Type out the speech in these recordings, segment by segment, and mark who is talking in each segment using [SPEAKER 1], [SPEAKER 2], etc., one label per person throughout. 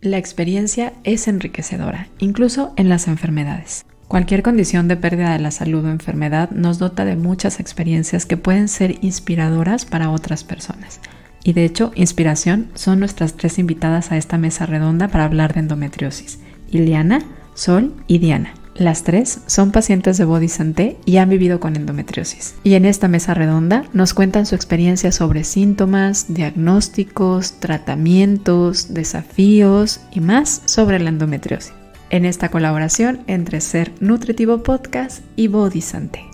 [SPEAKER 1] La experiencia es enriquecedora, incluso en las enfermedades. Cualquier condición de pérdida de la salud o enfermedad nos dota de muchas experiencias que pueden ser inspiradoras para otras personas. Y de hecho, inspiración son nuestras tres invitadas a esta mesa redonda para hablar de endometriosis, Ileana, Sol y Diana. Las tres son pacientes de Body Santé y han vivido con endometriosis. Y en esta mesa redonda nos cuentan su experiencia sobre síntomas, diagnósticos, tratamientos, desafíos y más sobre la endometriosis. En esta colaboración entre Ser Nutritivo Podcast y Body Santé.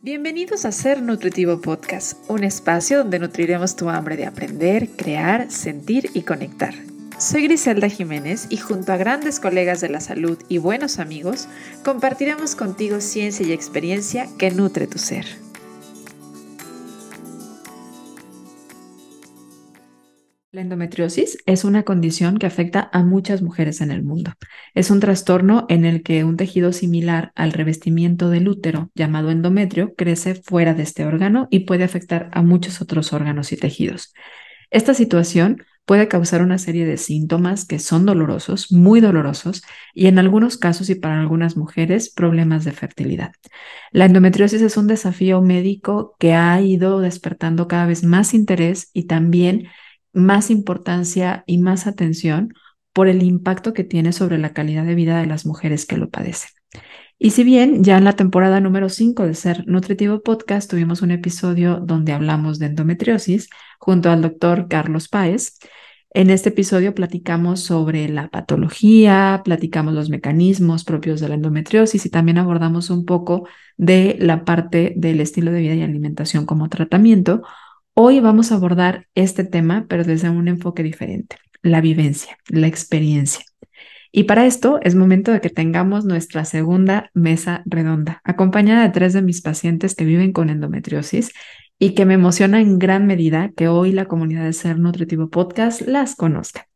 [SPEAKER 1] Bienvenidos a Ser Nutritivo Podcast, un espacio donde nutriremos tu hambre de aprender, crear, sentir y conectar. Soy Griselda Jiménez y junto a grandes colegas de la salud y buenos amigos, compartiremos contigo ciencia y experiencia que nutre tu ser. La endometriosis es una condición que afecta a muchas mujeres en el mundo. Es un trastorno en el que un tejido similar al revestimiento del útero, llamado endometrio, crece fuera de este órgano y puede afectar a muchos otros órganos y tejidos. Esta situación puede causar una serie de síntomas que son dolorosos, muy dolorosos, y en algunos casos y para algunas mujeres, problemas de fertilidad. La endometriosis es un desafío médico que ha ido despertando cada vez más interés y también más importancia y más atención por el impacto que tiene sobre la calidad de vida de las mujeres que lo padecen. Y si bien ya en la temporada número 5 de Ser Nutritivo Podcast tuvimos un episodio donde hablamos de endometriosis junto al doctor Carlos Páez, en este episodio platicamos sobre la patología, platicamos los mecanismos propios de la endometriosis y también abordamos un poco de la parte del estilo de vida y alimentación como tratamiento. Hoy vamos a abordar este tema, pero desde un enfoque diferente, la vivencia, la experiencia. Y para esto es momento de que tengamos nuestra segunda mesa redonda, acompañada de tres de mis pacientes que viven con endometriosis y que me emociona en gran medida que hoy la comunidad de Ser Nutritivo Podcast las conozca.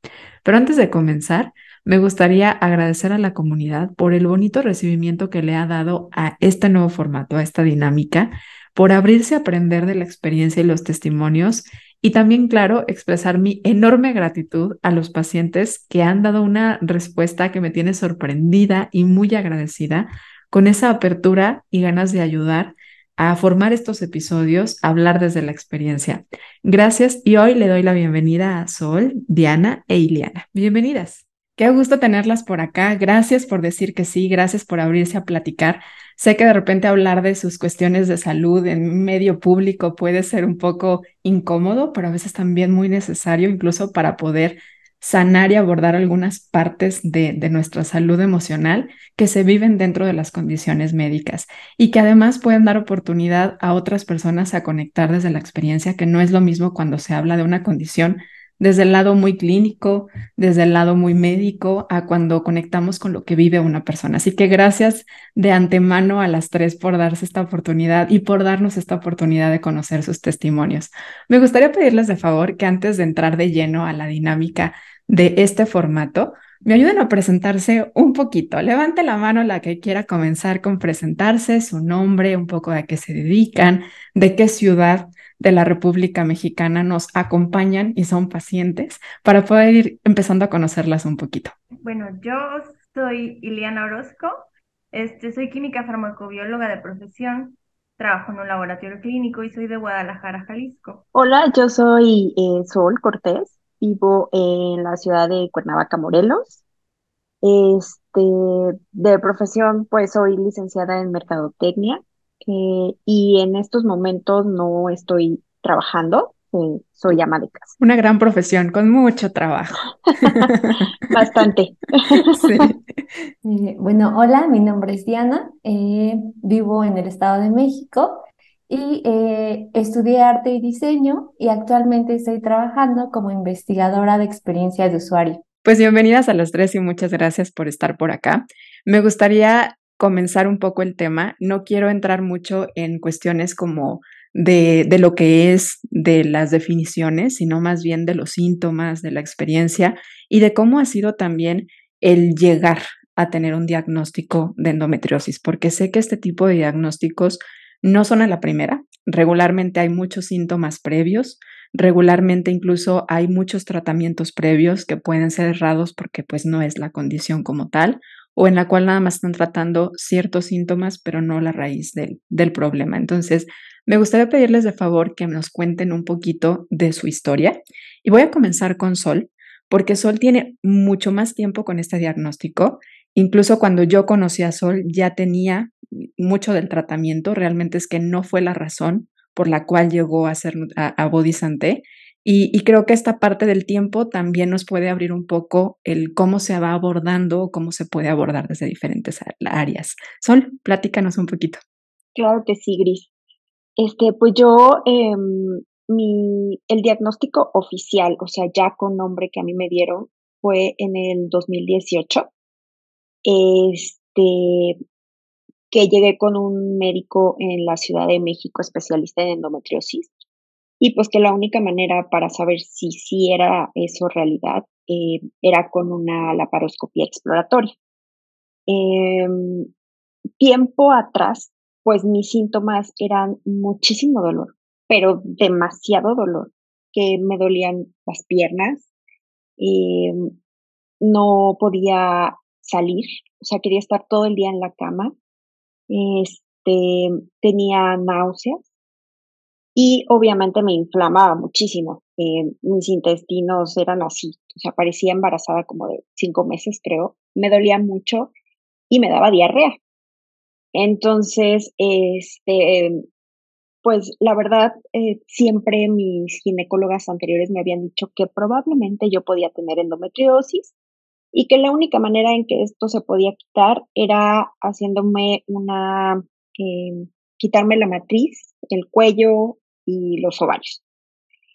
[SPEAKER 1] Pero antes de comenzar, me gustaría agradecer a la comunidad por el bonito recibimiento que le ha dado a este nuevo formato, a esta dinámica, por abrirse a aprender de la experiencia y los testimonios y también, claro, expresar mi enorme gratitud a los pacientes que han dado una respuesta que me tiene sorprendida y muy agradecida con esa apertura y ganas de ayudar a formar estos episodios, a hablar desde la experiencia. Gracias y hoy le doy la bienvenida a Sol, Diana e Iliana. Bienvenidas. Qué gusto tenerlas por acá. Gracias por decir que sí, gracias por abrirse a platicar. Sé que de repente hablar de sus cuestiones de salud en medio público puede ser un poco incómodo, pero a veces también muy necesario, incluso para poder sanar y abordar algunas partes de, de, nuestra salud emocional que se viven dentro de las condiciones médicas y que además pueden dar oportunidad a otras personas a conectar desde la experiencia, que no es lo mismo cuando se habla de una condición desde el lado muy clínico, desde el lado muy médico, a cuando conectamos con lo que vive una persona. Así que gracias de antemano a las tres por darse esta oportunidad y por darnos esta oportunidad de conocer sus testimonios. Me gustaría pedirles de favor que antes de entrar de lleno a la dinámica de este formato, me ayuden a presentarse un poquito. Levante la mano la que quiera comenzar con presentarse, su nombre, un poco de qué se dedican, de qué ciudad de la República Mexicana nos acompañan y son pacientes para poder ir empezando a conocerlas un poquito.
[SPEAKER 2] Bueno, yo soy Iliana Orozco, este, soy química farmacobióloga de profesión, trabajo en un laboratorio clínico y soy de Guadalajara, Jalisco.
[SPEAKER 3] Hola, yo soy eh, Sol Cortés, vivo en la ciudad de Cuernavaca, Morelos. Este, de profesión, pues soy licenciada en mercadotecnia eh, y en estos momentos no estoy trabajando, eh, soy ama de casa.
[SPEAKER 1] Una gran profesión con mucho trabajo.
[SPEAKER 3] Bastante.
[SPEAKER 4] Sí. Eh, bueno, hola, mi nombre es Diana, vivo en el Estado de México y estudié arte y diseño y actualmente estoy trabajando como investigadora de experiencia de usuario.
[SPEAKER 1] Pues bienvenidas a las tres y muchas gracias por estar por acá. Me gustaría comenzar un poco el tema, no quiero entrar mucho en cuestiones como de, de, lo que es de las definiciones, sino más bien de los síntomas, de la experiencia y de cómo ha sido también el llegar a tener un diagnóstico de endometriosis, porque sé que este tipo de diagnósticos no son a la primera. Regularmente hay muchos síntomas previos, Regularmente incluso hay muchos tratamientos previos que pueden ser errados porque pues no es la condición como tal o en la cual nada más están tratando ciertos síntomas pero no la raíz del, del problema. Entonces, me gustaría pedirles de favor que nos cuenten un poquito de su historia y voy a comenzar con Sol porque Sol tiene mucho más tiempo con este diagnóstico. Incluso cuando yo conocí a Sol ya tenía mucho del tratamiento, realmente es que no fue la razón por la cual llegó a ser a, a Body. Y, y, creo que esta parte del tiempo también nos puede abrir un poco el cómo se va abordando o cómo se puede abordar desde diferentes áreas. Sol, platícanos un poquito.
[SPEAKER 3] Claro que sí, Gris. Este, pues yo, eh, mi, el diagnóstico oficial, o sea, ya con nombre que a mí me dieron, fue en el 2018. Este, que llegué con un médico en la Ciudad de México especialista en endometriosis y pues que la única manera para saber si sí era eso realidad eh, era con una laparoscopía exploratoria. Eh, tiempo atrás, pues mis síntomas eran muchísimo dolor, pero demasiado dolor, que me dolían las piernas, eh, no podía salir, o sea, quería estar todo el día en la cama, este, tenía náuseas y obviamente me inflamaba muchísimo. Eh, mis intestinos eran así, o sea, parecía embarazada como de cinco meses, creo. Me dolía mucho y me daba diarrea. Entonces, este, pues la verdad, eh, siempre mis ginecólogas anteriores me habían dicho que probablemente yo podía tener endometriosis y que la única manera en que esto se podía quitar era haciéndome una, eh, quitarme la matriz, el cuello y los ovarios.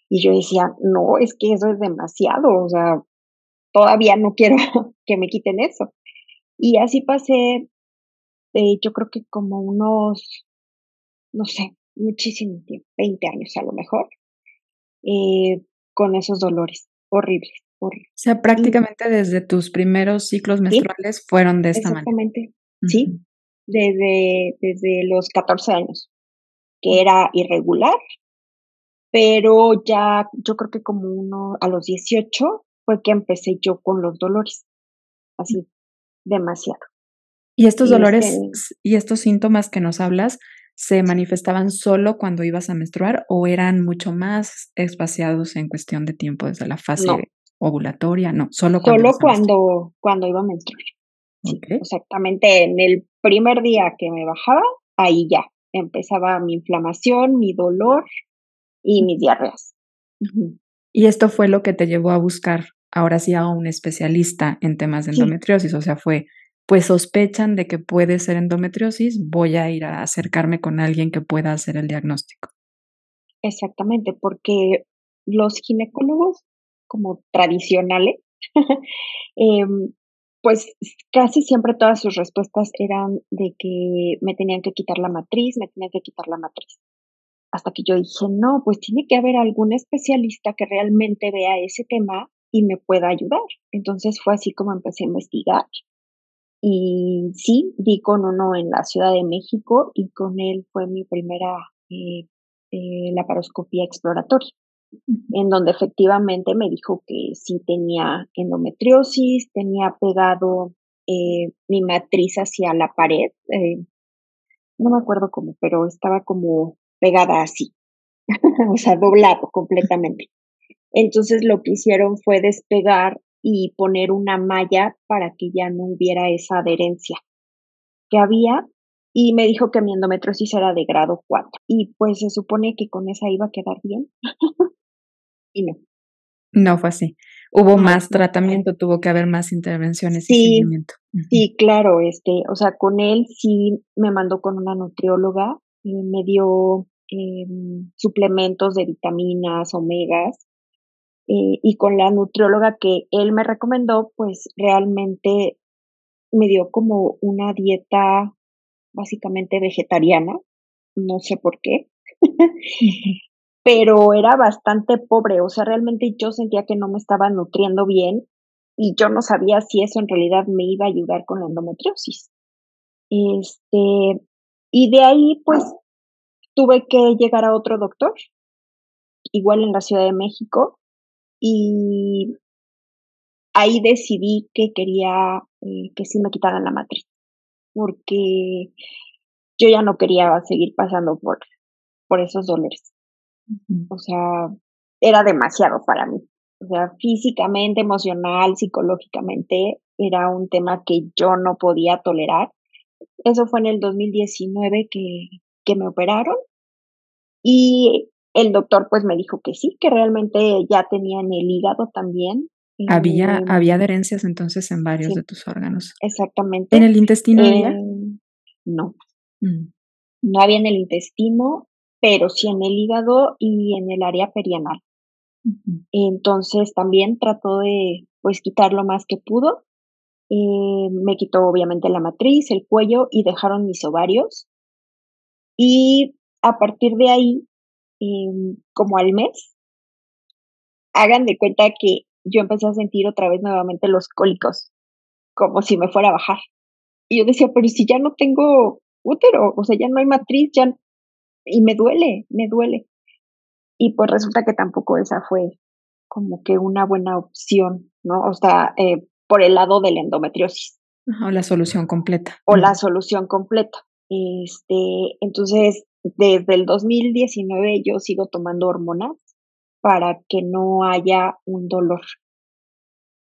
[SPEAKER 3] Y yo decía, no, es que eso es demasiado, o sea, todavía no quiero que me quiten eso. Y así pasé, eh, yo creo que como unos, no sé, muchísimo tiempo, 20 años a lo mejor, eh, con esos dolores horribles. O
[SPEAKER 1] sea, prácticamente desde tus primeros ciclos menstruales fueron de esta
[SPEAKER 3] Exactamente, sí, desde, desde los 14 años, que era irregular, pero ya yo creo que como uno a los 18 fue que empecé yo con los dolores, así, demasiado.
[SPEAKER 1] ¿Y estos dolores este y estos síntomas que nos hablas se manifestaban solo cuando ibas a menstruar o eran mucho más espaciados en cuestión de tiempo desde la fase ovulatoria, no, solo
[SPEAKER 3] cuando. Solo cuando, cuando iba a menstruar. exactamente, en el primer día que me bajaba, ahí ya empezaba mi inflamación, mi dolor y mis diarreas.
[SPEAKER 1] Y esto fue lo que te llevó a buscar ahora sí a un especialista en temas de endometriosis, o sea, fue, pues sospechan de que puede ser endometriosis, voy a ir a acercarme con alguien que pueda hacer el diagnóstico.
[SPEAKER 3] Exactamente, porque los ginecólogos como tradicionales, em, pues casi siempre todas sus respuestas eran de que me tenían que quitar la matriz, me tenían que quitar la matriz. Hasta que yo dije, no, pues tiene que haber algún especialista que realmente vea ese tema y me pueda ayudar. Entonces fue así como empecé a investigar. Y sí, di con uno en la Ciudad de México y con él fue mi primera eh, eh, laparoscopía exploratoria en donde efectivamente me dijo que sí tenía endometriosis, tenía pegado eh, mi matriz hacia la pared, eh, no me acuerdo cómo, pero estaba como pegada así, o sea, doblado completamente. Entonces lo que hicieron fue despegar y poner una malla para que ya no hubiera esa adherencia que había y me dijo que mi endometriosis era de grado 4 y pues se supone que con esa iba a quedar bien. y no.
[SPEAKER 1] No fue así. Hubo más tratamiento, tuvo que haber más intervenciones
[SPEAKER 3] sí, y seguimiento. Sí, claro, este, o sea, con él sí me mandó con una nutrióloga y me dio em, suplementos de vitaminas, omegas, eh, y con la nutrióloga que él me recomendó, pues realmente me dio como una dieta básicamente vegetariana, no sé por qué. pero era bastante pobre, o sea, realmente yo sentía que no me estaba nutriendo bien y yo no sabía si eso en realidad me iba a ayudar con la endometriosis. Este, y de ahí pues tuve que llegar a otro doctor igual en la Ciudad de México, y ahí decidí que quería eh, que sí me quitaran la matriz, porque yo ya no quería seguir pasando por, por esos dolores. O sea, era demasiado para mí. O sea, físicamente, emocional, psicológicamente, era un tema que yo no podía tolerar. Eso fue en el 2019 que, que me operaron y el doctor pues me dijo que sí, que realmente ya tenía en el hígado también.
[SPEAKER 1] Había, había adherencias entonces en varios de tus órganos.
[SPEAKER 3] Exactamente.
[SPEAKER 1] ¿En el intestino había?
[SPEAKER 3] No. Mm. No había en el intestino, pero sí en el hígado y en el área perianal. Entonces también trató de pues quitar lo más que pudo. Eh, me quitó obviamente la matriz, el cuello y dejaron mis ovarios. Y a partir de ahí, em, como al mes, hagan de cuenta que yo empecé a sentir otra vez nuevamente los cólicos, como si me fuera a bajar. Y yo decía, pero si ya no tengo útero, o sea, ya no hay matriz, ya, y me duele, me duele. Y pues resulta que tampoco esa fue como que una buena opción, ¿no? O sea, eh, por el lado de la endometriosis.
[SPEAKER 1] O la solución completa.
[SPEAKER 3] O la solución completa. Este, entonces, desde el 2019 yo sigo tomando hormonas para que no haya un dolor,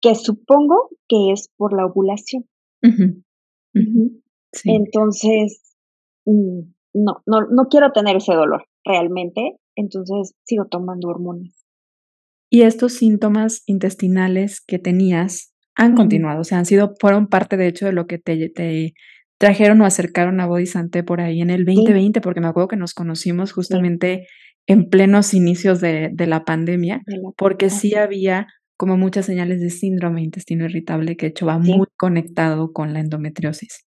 [SPEAKER 3] que supongo que es por la ovulación. Entonces, mm, no, no, no quiero tener ese dolor realmente, entonces sigo tomando hormonas.
[SPEAKER 1] Y estos síntomas intestinales que tenías han continuado, o sea, han sido, fueron parte de hecho de lo que te, te trajeron o acercaron a Body por ahí en el 2020, porque me acuerdo que nos conocimos justamente en plenos inicios de, de la pandemia, porque sí había como muchas señales de síndrome intestino irritable que de hecho va muy conectado con la endometriosis.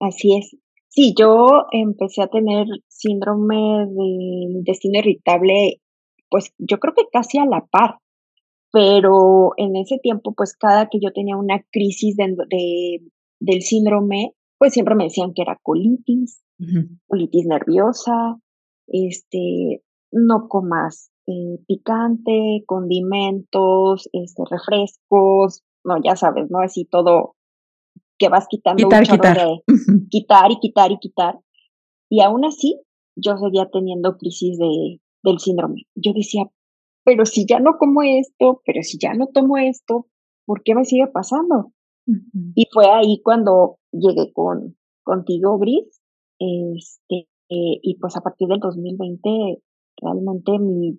[SPEAKER 3] Así es. Sí, yo empecé a tener síndrome de intestino irritable, pues yo creo que casi a la par, pero en ese tiempo, pues cada que yo tenía una crisis de, del síndrome, pues siempre me decían que era colitis, colitis nerviosa, este, no comas eh, picante, condimentos, este, refrescos, no, ya sabes, ¿no? Así todo que vas quitando
[SPEAKER 1] quitar, quitar. de
[SPEAKER 3] quitar y quitar y quitar. Y aún así, yo seguía teniendo crisis de, del síndrome. Yo decía, pero si ya no como esto, pero si ya no tomo esto, ¿por qué me sigue pasando? Y fue ahí cuando llegué con contigo, Gris, este, y pues a partir del 2020 realmente mi,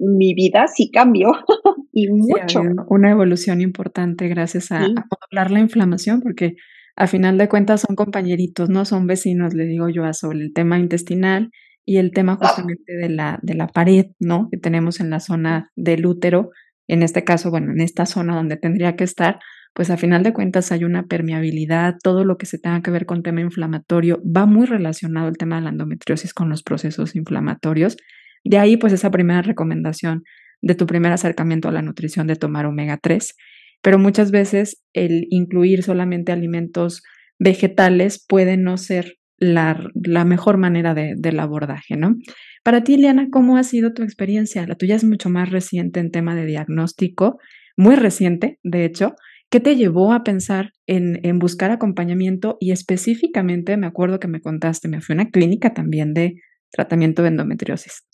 [SPEAKER 3] mi vida sí cambió y mucho.
[SPEAKER 1] una evolución importante gracias a, hablar la inflamación, porque a final de cuentas son compañeritos, no son vecinos, le digo yo, a sobre el tema intestinal y el tema justamente de la, de la pared, ¿no? Que tenemos en la zona del útero, en este caso, bueno, en esta zona donde tendría que estar, pues a final de cuentas hay una permeabilidad, todo lo que se tenga que ver con tema inflamatorio, va muy relacionado el tema de la endometriosis con los procesos inflamatorios de ahí, pues, esa primera recomendación de tu primer acercamiento a la nutrición de tomar omega 3. Pero muchas veces el incluir solamente alimentos vegetales puede no ser la, mejor manera de, del abordaje, ¿no? Para ti, Liana, ¿cómo ha sido tu experiencia? La tuya es mucho más reciente en tema de diagnóstico, muy reciente, de hecho. ¿Qué te llevó a pensar en, en buscar acompañamiento? Y específicamente, me acuerdo que me contaste, me fui a una clínica también de tratamiento de endometriosis.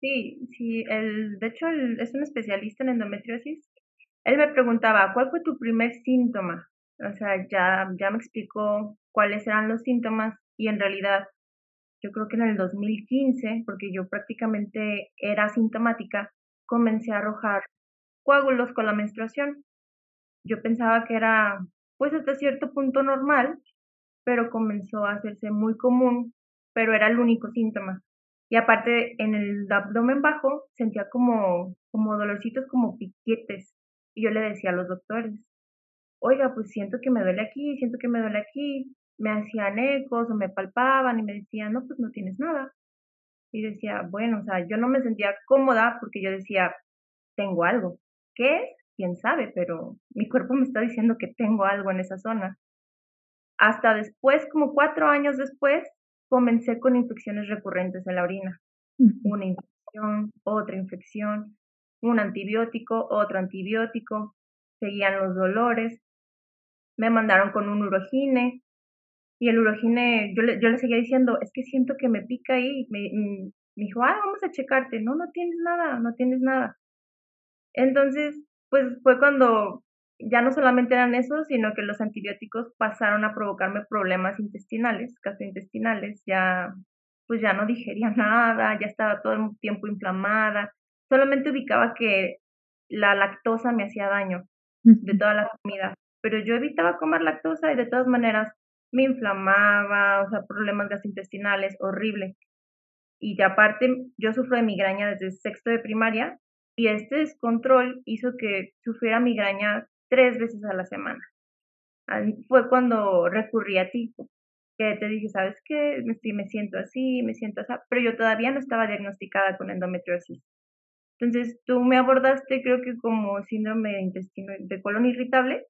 [SPEAKER 2] Sí, sí, el, de hecho es un especialista en endometriosis. Él me preguntaba, ¿cuál fue tu primer síntoma? O sea, ya, ya me explicó cuáles eran los síntomas y en realidad yo creo que en el 2015, porque yo prácticamente era sintomática, comencé a arrojar coágulos con la menstruación. Yo pensaba que era pues hasta cierto punto normal, pero comenzó a hacerse muy común, pero era el único síntoma. Y aparte, en el abdomen bajo sentía como, como dolorcitos, como piquetes. Y yo le decía a los doctores, oiga, pues siento que me duele aquí, siento que me duele aquí. Me hacían ecos o me palpaban y me decían, no, pues no tienes nada. Y decía, bueno, o sea, yo no me sentía cómoda porque yo decía, tengo algo. ¿Qué es? Quién sabe, pero mi cuerpo me está diciendo que tengo algo en esa zona. Hasta después, como cuatro años después, comencé con infecciones recurrentes en la orina. Una infección otra infección, un antibiótico, otro antibiótico, seguían los dolores, me mandaron con un urogine y el urogine, yo le, yo le seguía diciendo, es que siento que me pica ahí, me, mm, me dijo, ah, vamos a checarte, no, no tienes nada, no tienes nada. Entonces, pues fue cuando ya no solamente eran esos, sino que los antibióticos pasaron a provocarme problemas intestinales, gastrointestinales, ya pues ya no digería nada, ya estaba todo el tiempo inflamada, solamente ubicaba que la lactosa me hacía daño de todas las comidas, pero yo evitaba comer lactosa y de todas maneras me inflamaba, o sea, problemas gastrointestinales, horrible. Y de aparte, yo sufro de migraña desde sexto de primaria y este descontrol hizo que sufriera migraña tres veces a la semana. Fue cuando recurrí a ti, que te dije, ¿sabes qué? Me, siento así, me siento así, pero yo todavía no estaba diagnosticada con endometriosis. Entonces tú me abordaste, creo que como síndrome de intestino, de colon irritable,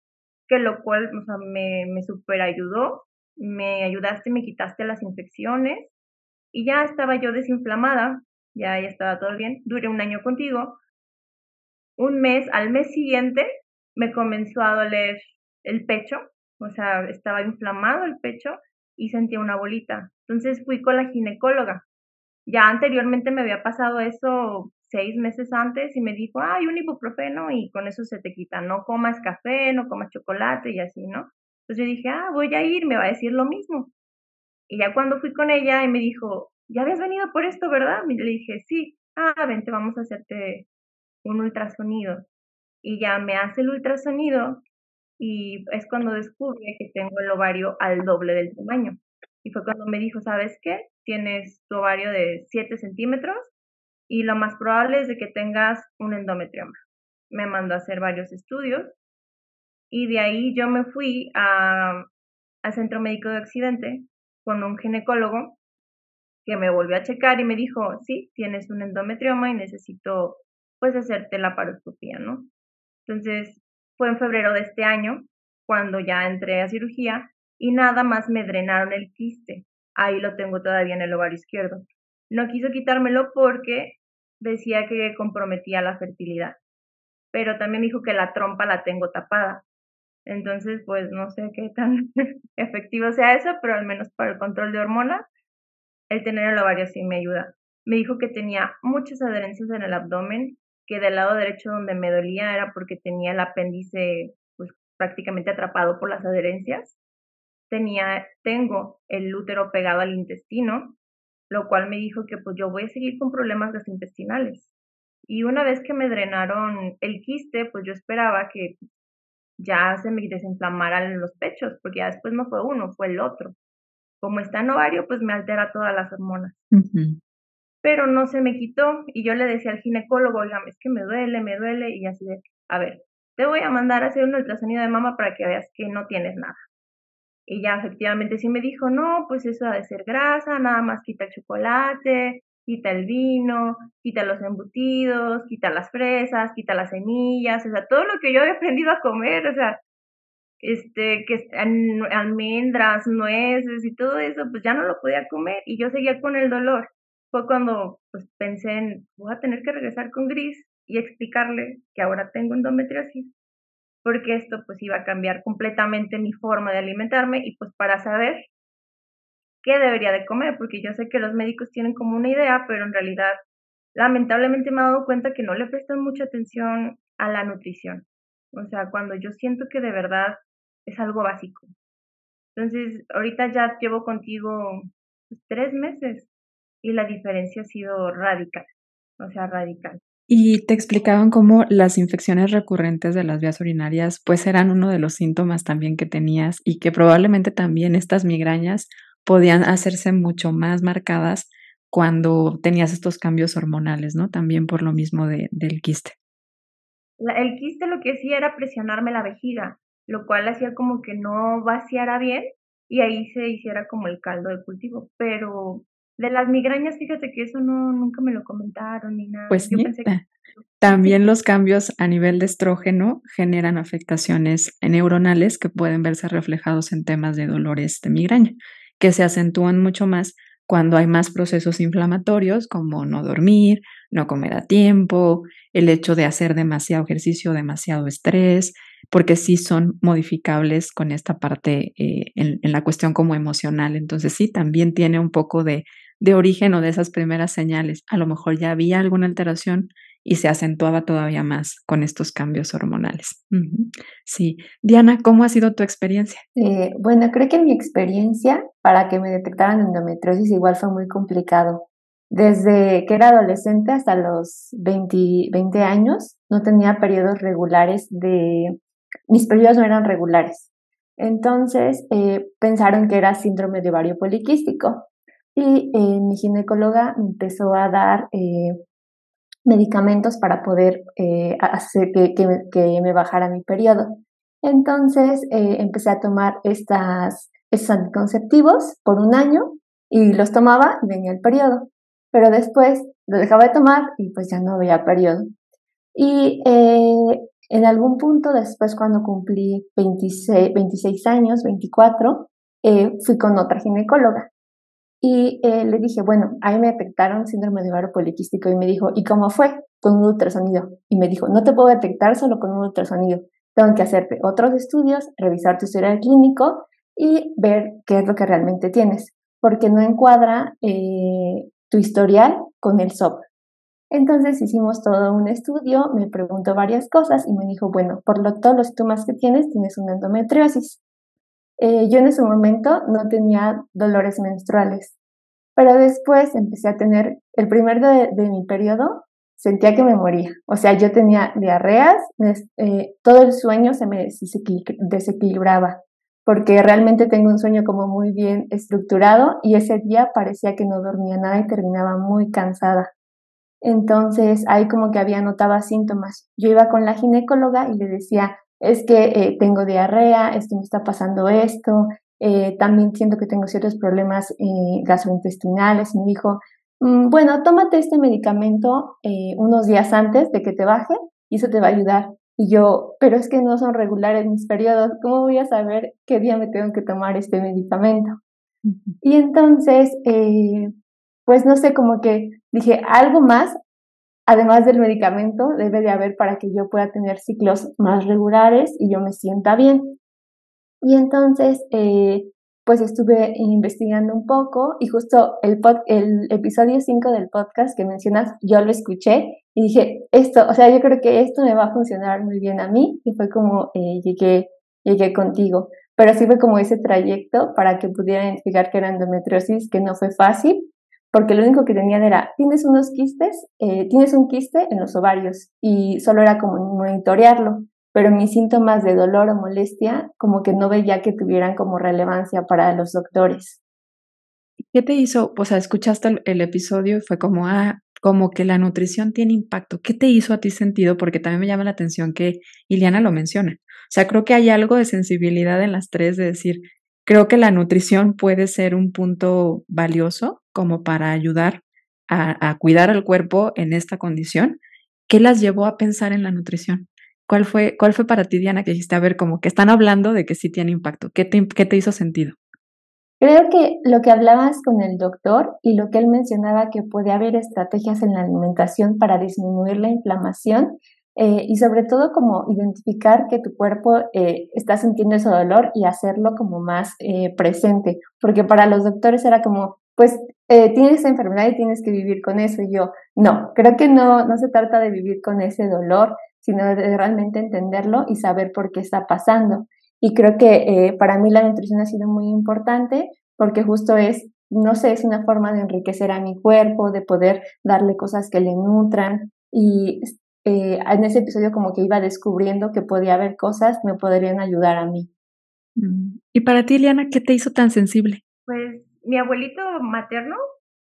[SPEAKER 2] que lo cual o sea, me, me super ayudó, me ayudaste, me quitaste las infecciones y ya estaba yo desinflamada, ya, ya estaba todo bien. Duré un año contigo. Un mes, al mes siguiente, me comenzó a doler el pecho, o sea, estaba inflamado el pecho y sentía una bolita. Entonces fui con la ginecóloga. Ya anteriormente me había pasado eso seis meses antes y me dijo, hay un ibuprofeno y con eso se te quita. No comas café, no comas chocolate y así, ¿no? Entonces yo dije, ah, voy a ir, me va a decir lo mismo. Y ya cuando fui con ella y me dijo, ya habías venido por esto, ¿verdad? Y le dije, sí, ah, vente, vamos a hacerte un ultrasonido. Y ya me hace el ultrasonido y es cuando descubre que tengo el ovario al doble del tamaño. Y fue cuando me dijo, ¿sabes qué? Tienes tu ovario de 7 centímetros y lo más probable es de que tengas un endometrioma. Me mandó a hacer varios estudios y de ahí yo me fui a, al Centro Médico de Occidente con un ginecólogo que me volvió a checar y me dijo, sí, tienes un endometrioma y necesito pues hacerte la paroscopía, ¿no? Entonces fue en febrero de este año cuando ya entré a cirugía y nada más me drenaron el quiste. Ahí lo tengo todavía en el ovario izquierdo. No quiso quitármelo porque decía que comprometía la fertilidad, pero también dijo que la trompa la tengo tapada. Entonces, pues no sé qué tan efectivo sea eso, pero al menos para el control de hormonas, el tener el ovario sí me ayuda. Me dijo que tenía muchas adherencias en el abdomen, que del lado derecho donde me dolía era porque tenía el apéndice pues prácticamente atrapado por las adherencias. Tenía, tengo el útero pegado al intestino, lo cual me dijo que pues yo voy a seguir con problemas gastrointestinales. Y una vez que me drenaron el quiste, pues yo esperaba que ya se me desinflamaran los pechos, porque ya después no fue uno, fue el otro. Como está en ovario, pues me altera todas las hormonas pero no se me quitó y yo le decía al ginecólogo, oiga, es que me duele, me duele y así de, a ver, te voy a mandar a hacer un ultrasonido de mama para que veas que no tienes nada. Ya efectivamente sí me dijo, no, pues eso ha de ser grasa, nada más quita el chocolate, quita el vino, quita los embutidos, quita las fresas, quita las semillas, o sea, todo lo que yo he aprendido a comer, o sea, este, que almendras, nueces y todo eso, pues ya no lo podía comer y yo seguía con el dolor fue cuando pues, pensé en, voy a tener que regresar con Gris y explicarle que ahora tengo endometriosis, porque esto pues iba a cambiar completamente mi forma de alimentarme y pues para saber qué debería de comer, porque yo sé que los médicos tienen como una idea, pero en realidad lamentablemente me he dado cuenta que no le prestan mucha atención a la nutrición. O sea, cuando yo siento que de verdad es algo básico. Entonces, ahorita ya llevo contigo pues, tres meses y la diferencia ha sido radical, o sea, radical.
[SPEAKER 1] Y te explicaban cómo las infecciones recurrentes de las vías urinarias pues eran uno de los síntomas también que tenías y que probablemente también estas migrañas podían hacerse mucho más marcadas cuando tenías estos cambios hormonales, ¿no? También por lo mismo de, del quiste.
[SPEAKER 2] el quiste lo que hacía era presionarme la vejiga, lo cual hacía como que no vaciara bien y ahí se hiciera como el caldo de cultivo, pero de las migrañas, fíjate que eso no, nunca me lo comentaron ni nada.
[SPEAKER 1] Pues también los cambios a nivel de estrógeno generan afectaciones neuronales que pueden verse reflejados en temas de dolores de migraña, que se acentúan mucho más cuando hay más procesos inflamatorios como no dormir, no comer a tiempo, el hecho de hacer demasiado ejercicio, demasiado estrés, porque sí son modificables con esta parte eh, en, la cuestión como emocional. Entonces sí, también tiene un poco de, de origen o de esas primeras señales. A lo mejor ya había alguna alteración y se acentuaba todavía más con estos cambios hormonales. Sí. Diana, ¿cómo ha sido tu experiencia?
[SPEAKER 4] Eh, bueno, creo que mi experiencia para que me detectaran endometriosis igual fue muy complicado. Desde que era adolescente hasta los 20, 20 años no tenía periodos regulares de... Mis periodos no eran regulares. Entonces eh, pensaron que era síndrome de ovario poliquístico y eh, mi ginecóloga me empezó a dar medicamentos para poder eh, hacer que, que, me bajara mi periodo. Entonces eh, empecé a tomar estas, estos anticonceptivos por un año y los tomaba y venía el periodo. Pero después lo dejaba de tomar y pues ya no había periodo. Y eh, en algún punto después cuando cumplí 26, 26 años, 24, fui con otra ginecóloga y eh, le dije, bueno, ahí me detectaron síndrome de ovario poliquístico y me dijo, ¿y cómo fue? Con un ultrasonido. Y me dijo, no te puedo detectar solo con un ultrasonido. Tengo que hacerte otros estudios, revisar tu historial clínico y ver qué es lo que realmente tienes, porque no encuadra eh, tu historial con el SOP. Entonces hicimos todo un estudio, me preguntó varias cosas y me dijo, bueno, por lo, todos los síntomas que tienes, tienes una endometriosis. Eh, yo en ese momento no tenía dolores menstruales, pero después empecé a tener, el primer de, de mi periodo, sentía que me moría. O sea, yo tenía diarreas, eh, todo el sueño se me desequilibraba, porque realmente tengo un sueño como muy bien estructurado y ese día parecía que no dormía nada y terminaba muy cansada. Entonces ahí como que había notado síntomas. Yo iba con la ginecóloga y le decía, es que eh, tengo diarrea, es que me está pasando esto, eh, también siento que tengo ciertos problemas eh, gastrointestinales. Me dijo, mm, bueno, tómate este medicamento unos días antes de que te baje y eso te va a ayudar. Y yo, pero es que no son regulares mis periodos, ¿cómo voy a saber qué día me tengo que tomar este medicamento? Y entonces, pues no sé, como que dije, algo más además del medicamento, debe de haber para que yo pueda tener ciclos más regulares y yo me sienta bien. Y entonces, eh, pues estuve investigando un poco y justo el, el episodio 5 del podcast que mencionas, yo lo escuché y dije, esto, o sea, yo creo que esto me va a funcionar muy bien a mí y fue como eh, llegué, llegué contigo. Pero sí fue como ese trayecto para que pudiera identificar que era endometriosis, que no fue fácil, porque lo único que tenían era, tienes unos quistes, eh, tienes un quiste en los ovarios y solo era como monitorearlo, pero mis síntomas de dolor o molestia como que no veía que tuvieran como relevancia para los doctores.
[SPEAKER 1] ¿Qué te hizo? O sea, escuchaste el, episodio y fue como, ah, como que la nutrición tiene impacto. ¿Qué te hizo a ti sentido? Porque también me llama la atención que Iliana lo menciona. O sea, creo que hay algo de sensibilidad en las tres de decir, creo que la nutrición puede ser un punto valioso como para ayudar a, cuidar al cuerpo en esta condición. ¿Qué las llevó a pensar en la nutrición? ¿Cuál fue, cuál fue para ti, Diana, que dijiste, a ver, como que están hablando de que sí tiene impacto? ¿Qué te, qué te hizo sentido?
[SPEAKER 4] Creo que lo que hablabas con el doctor y lo que él mencionaba que puede haber estrategias en la alimentación para disminuir la inflamación eh, y sobre todo como identificar que tu cuerpo eh, está sintiendo ese dolor y hacerlo como más eh, presente, porque para los doctores era como, pues tienes esa enfermedad y tienes que vivir con eso y yo, no, creo que no, no se trata de vivir con ese dolor, sino de realmente entenderlo y saber por qué está pasando. Y creo que para mí la nutrición ha sido muy importante porque justo es no sé, es una forma de enriquecer a mi cuerpo, de poder darle cosas que le nutran y eh, en ese episodio como que iba descubriendo que podía haber cosas que me podrían ayudar a mí.
[SPEAKER 1] Mm. Y para ti, Liana, ¿qué te hizo tan sensible?
[SPEAKER 2] Pues mi abuelito materno,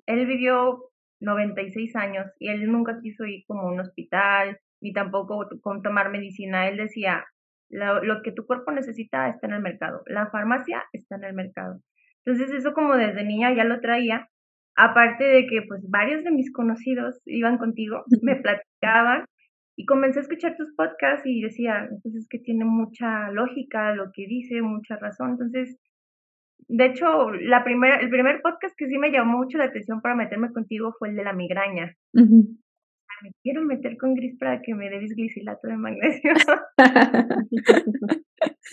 [SPEAKER 2] él vivió 96 años y él nunca quiso ir como a un hospital ni tampoco con tomar medicina. Él decía, lo, lo, que tu cuerpo necesita está en el mercado, la farmacia está en el mercado. Entonces eso como desde niña ya lo traía, aparte de que pues varios de mis conocidos iban contigo, me platicaban y comencé a escuchar tus podcasts y decía, entonces pues, es que tiene mucha lógica lo que dice, mucha razón. Entonces, De hecho, la primera, el primer podcast que sí me llamó mucho la atención para meterme contigo fue el de la migraña. Me quiero meter con Gris para que me dé bisglicilato de magnesio.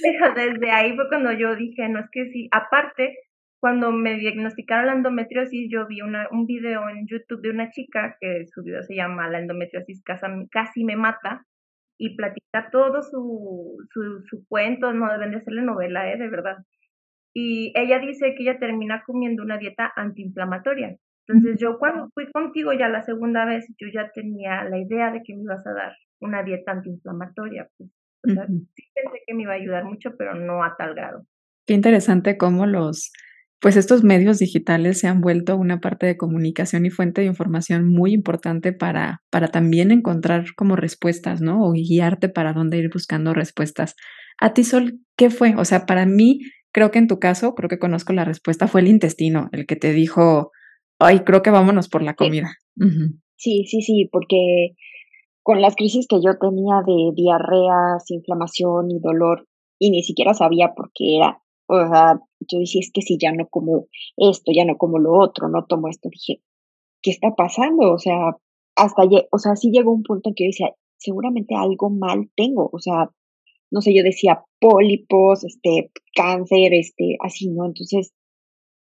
[SPEAKER 2] Pero desde ahí fue cuando yo dije, no es que sí. Aparte, cuando me diagnosticaron la endometriosis, yo vi una, un video en YouTube de una chica que su video se llama La endometriosis casi me mata y platica todo su, su, su cuento, no deben de hacerle novela, ¿eh? de verdad. Y ella dice que ella termina comiendo una dieta antiinflamatoria. Entonces yo cuando fui contigo ya la segunda vez, yo ya tenía la idea de que me ibas a dar una dieta antiinflamatoria. Pues, o sea, sí pensé que me iba a ayudar mucho, pero no a tal grado.
[SPEAKER 1] Qué interesante cómo los, pues estos medios digitales se han vuelto una parte de comunicación y fuente de información muy importante para, para también encontrar como respuestas, ¿no? O guiarte para dónde ir buscando respuestas. A ti, Sol, ¿qué fue? O sea, para mí, creo que en tu caso, creo que conozco la respuesta, fue el intestino, el que te dijo, ay, creo que vámonos por la comida.
[SPEAKER 3] Sí, sí, sí, porque con las crisis que yo tenía de diarreas, inflamación y dolor, y ni siquiera sabía por qué era, o sea, yo decía, es que si ya no como esto, ya no como lo otro, no tomo esto, dije, ¿qué está pasando? O sea, hasta, o sea, sí llegó un punto en que yo decía, seguramente algo mal tengo, o sea, no sé, yo decía pólipos, este, cáncer, este, así, ¿no? Entonces,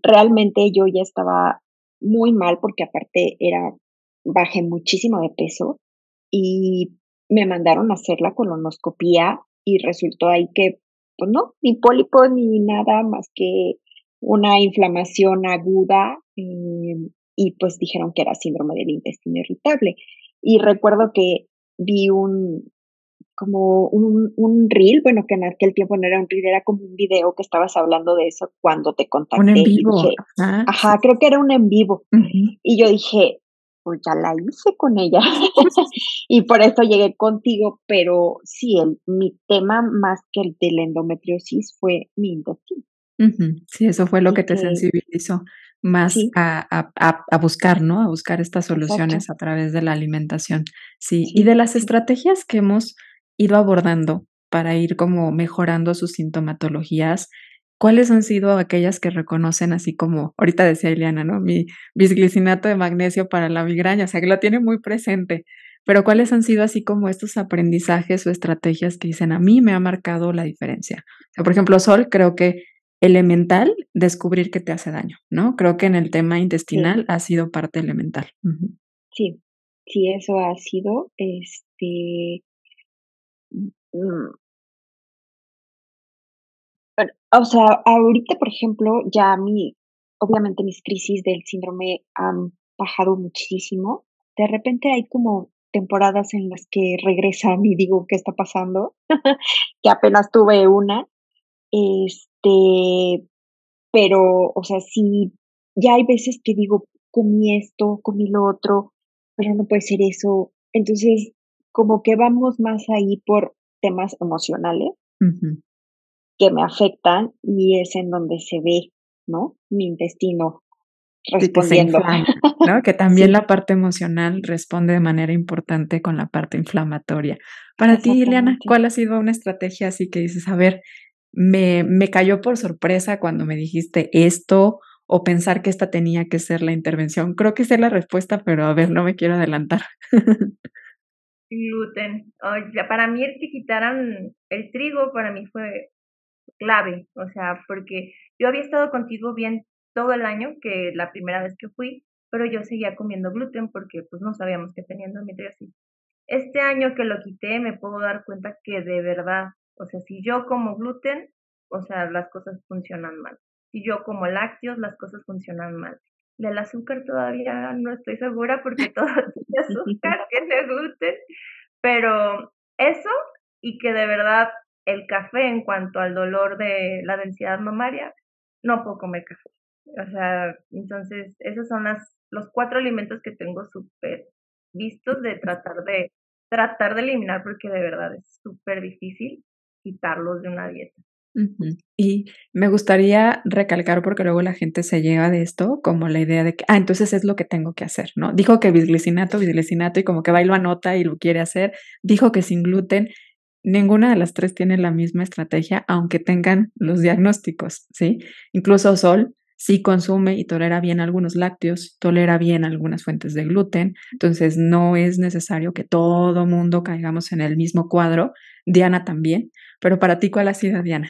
[SPEAKER 3] realmente yo ya estaba muy mal porque aparte era, bajé muchísimo de peso y me mandaron a hacer la colonoscopía y resultó ahí que pues no, ni pólipo ni nada más que una inflamación aguda em, y pues dijeron que era síndrome del intestino irritable. Y recuerdo que vi un, como un, un reel, bueno, que en aquel tiempo no era un reel, era como un video que estabas hablando de eso cuando te contacté.
[SPEAKER 1] Un en vivo.
[SPEAKER 3] ajá, creo que era un en vivo. Y yo dije, pues ya la hice con ella. y por eso llegué contigo, pero sí, el, mi tema más que el de la endometriosis fue mi intestino.
[SPEAKER 1] Sí, eso fue lo que te sensibilizó más a, a, a, buscar, ¿no? A buscar estas soluciones a través de la alimentación. Sí. y de las estrategias que hemos ido abordando para ir como mejorando sus sintomatologías, ¿Cuáles han sido aquellas que reconocen así como, ahorita decía Ileana, ¿no? Mi bisglicinato de magnesio para la migraña, o sea, que lo tiene muy presente, pero ¿cuáles han sido así como estos aprendizajes o estrategias que dicen, a mí me ha marcado la diferencia? O sea, por ejemplo, Sol, creo que elemental descubrir que te hace daño, ¿no? Creo que en el tema intestinal ha sido parte elemental.
[SPEAKER 3] Sí, sí, eso ha sido, este, mm, o sea, ahorita, por ejemplo, ya mi, obviamente mis crisis del síndrome han bajado muchísimo. De repente hay como temporadas en las que regresan y digo, ¿qué está pasando? que apenas tuve una. Este, pero, o sea, sí, ya hay veces que digo, comí esto, comí lo otro, pero no puede ser eso. Entonces, como que vamos más ahí por temas emocionales que me afectan y es en donde se ve, ¿no? Mi intestino respondiendo.
[SPEAKER 1] Que, ¿no? que también la parte emocional responde de manera importante con la parte inflamatoria. Para ti, Ileana, ¿cuál ha sido una estrategia así que dices, a ver, me, me cayó por sorpresa cuando me dijiste esto o pensar que esta tenía que ser la intervención? Creo que sé la respuesta, pero a ver, no me quiero adelantar.
[SPEAKER 2] Gluten. para mí el que quitaran el trigo, para mí fue clave, o sea, porque yo había estado contigo bien todo el año, que la primera vez que fui, pero yo seguía comiendo gluten porque pues no sabíamos que tenía endometriosis. Este año que lo quité me puedo dar cuenta que de verdad, o sea, si yo como gluten, o sea, las cosas funcionan mal. Si yo como lácteos, las cosas funcionan mal. Del azúcar todavía no estoy segura porque todo tiene azúcar, tiene gluten, pero eso y que de verdad el café en cuanto al dolor de la densidad mamaria, no puedo comer café. O sea, entonces esos son las, los cuatro alimentos que tengo súper vistos de tratar de tratar de eliminar porque de verdad es súper difícil quitarlos de una dieta.
[SPEAKER 1] Y me gustaría recalcar, porque luego la gente se llega de esto, como la idea de que, ah, entonces es lo que tengo que hacer, ¿no? Dijo que bisglicinato, bisglicinato, y como que va y lo anota y lo quiere hacer. Dijo que sin gluten, ninguna de las tres tiene la misma estrategia, aunque tengan los diagnósticos, ¿sí? Incluso Sol sí consume y tolera bien algunos lácteos, tolera bien algunas fuentes de gluten, entonces no es necesario que todo mundo caigamos en el mismo cuadro. Diana también, pero para ti, ¿cuál ha sido, Diana?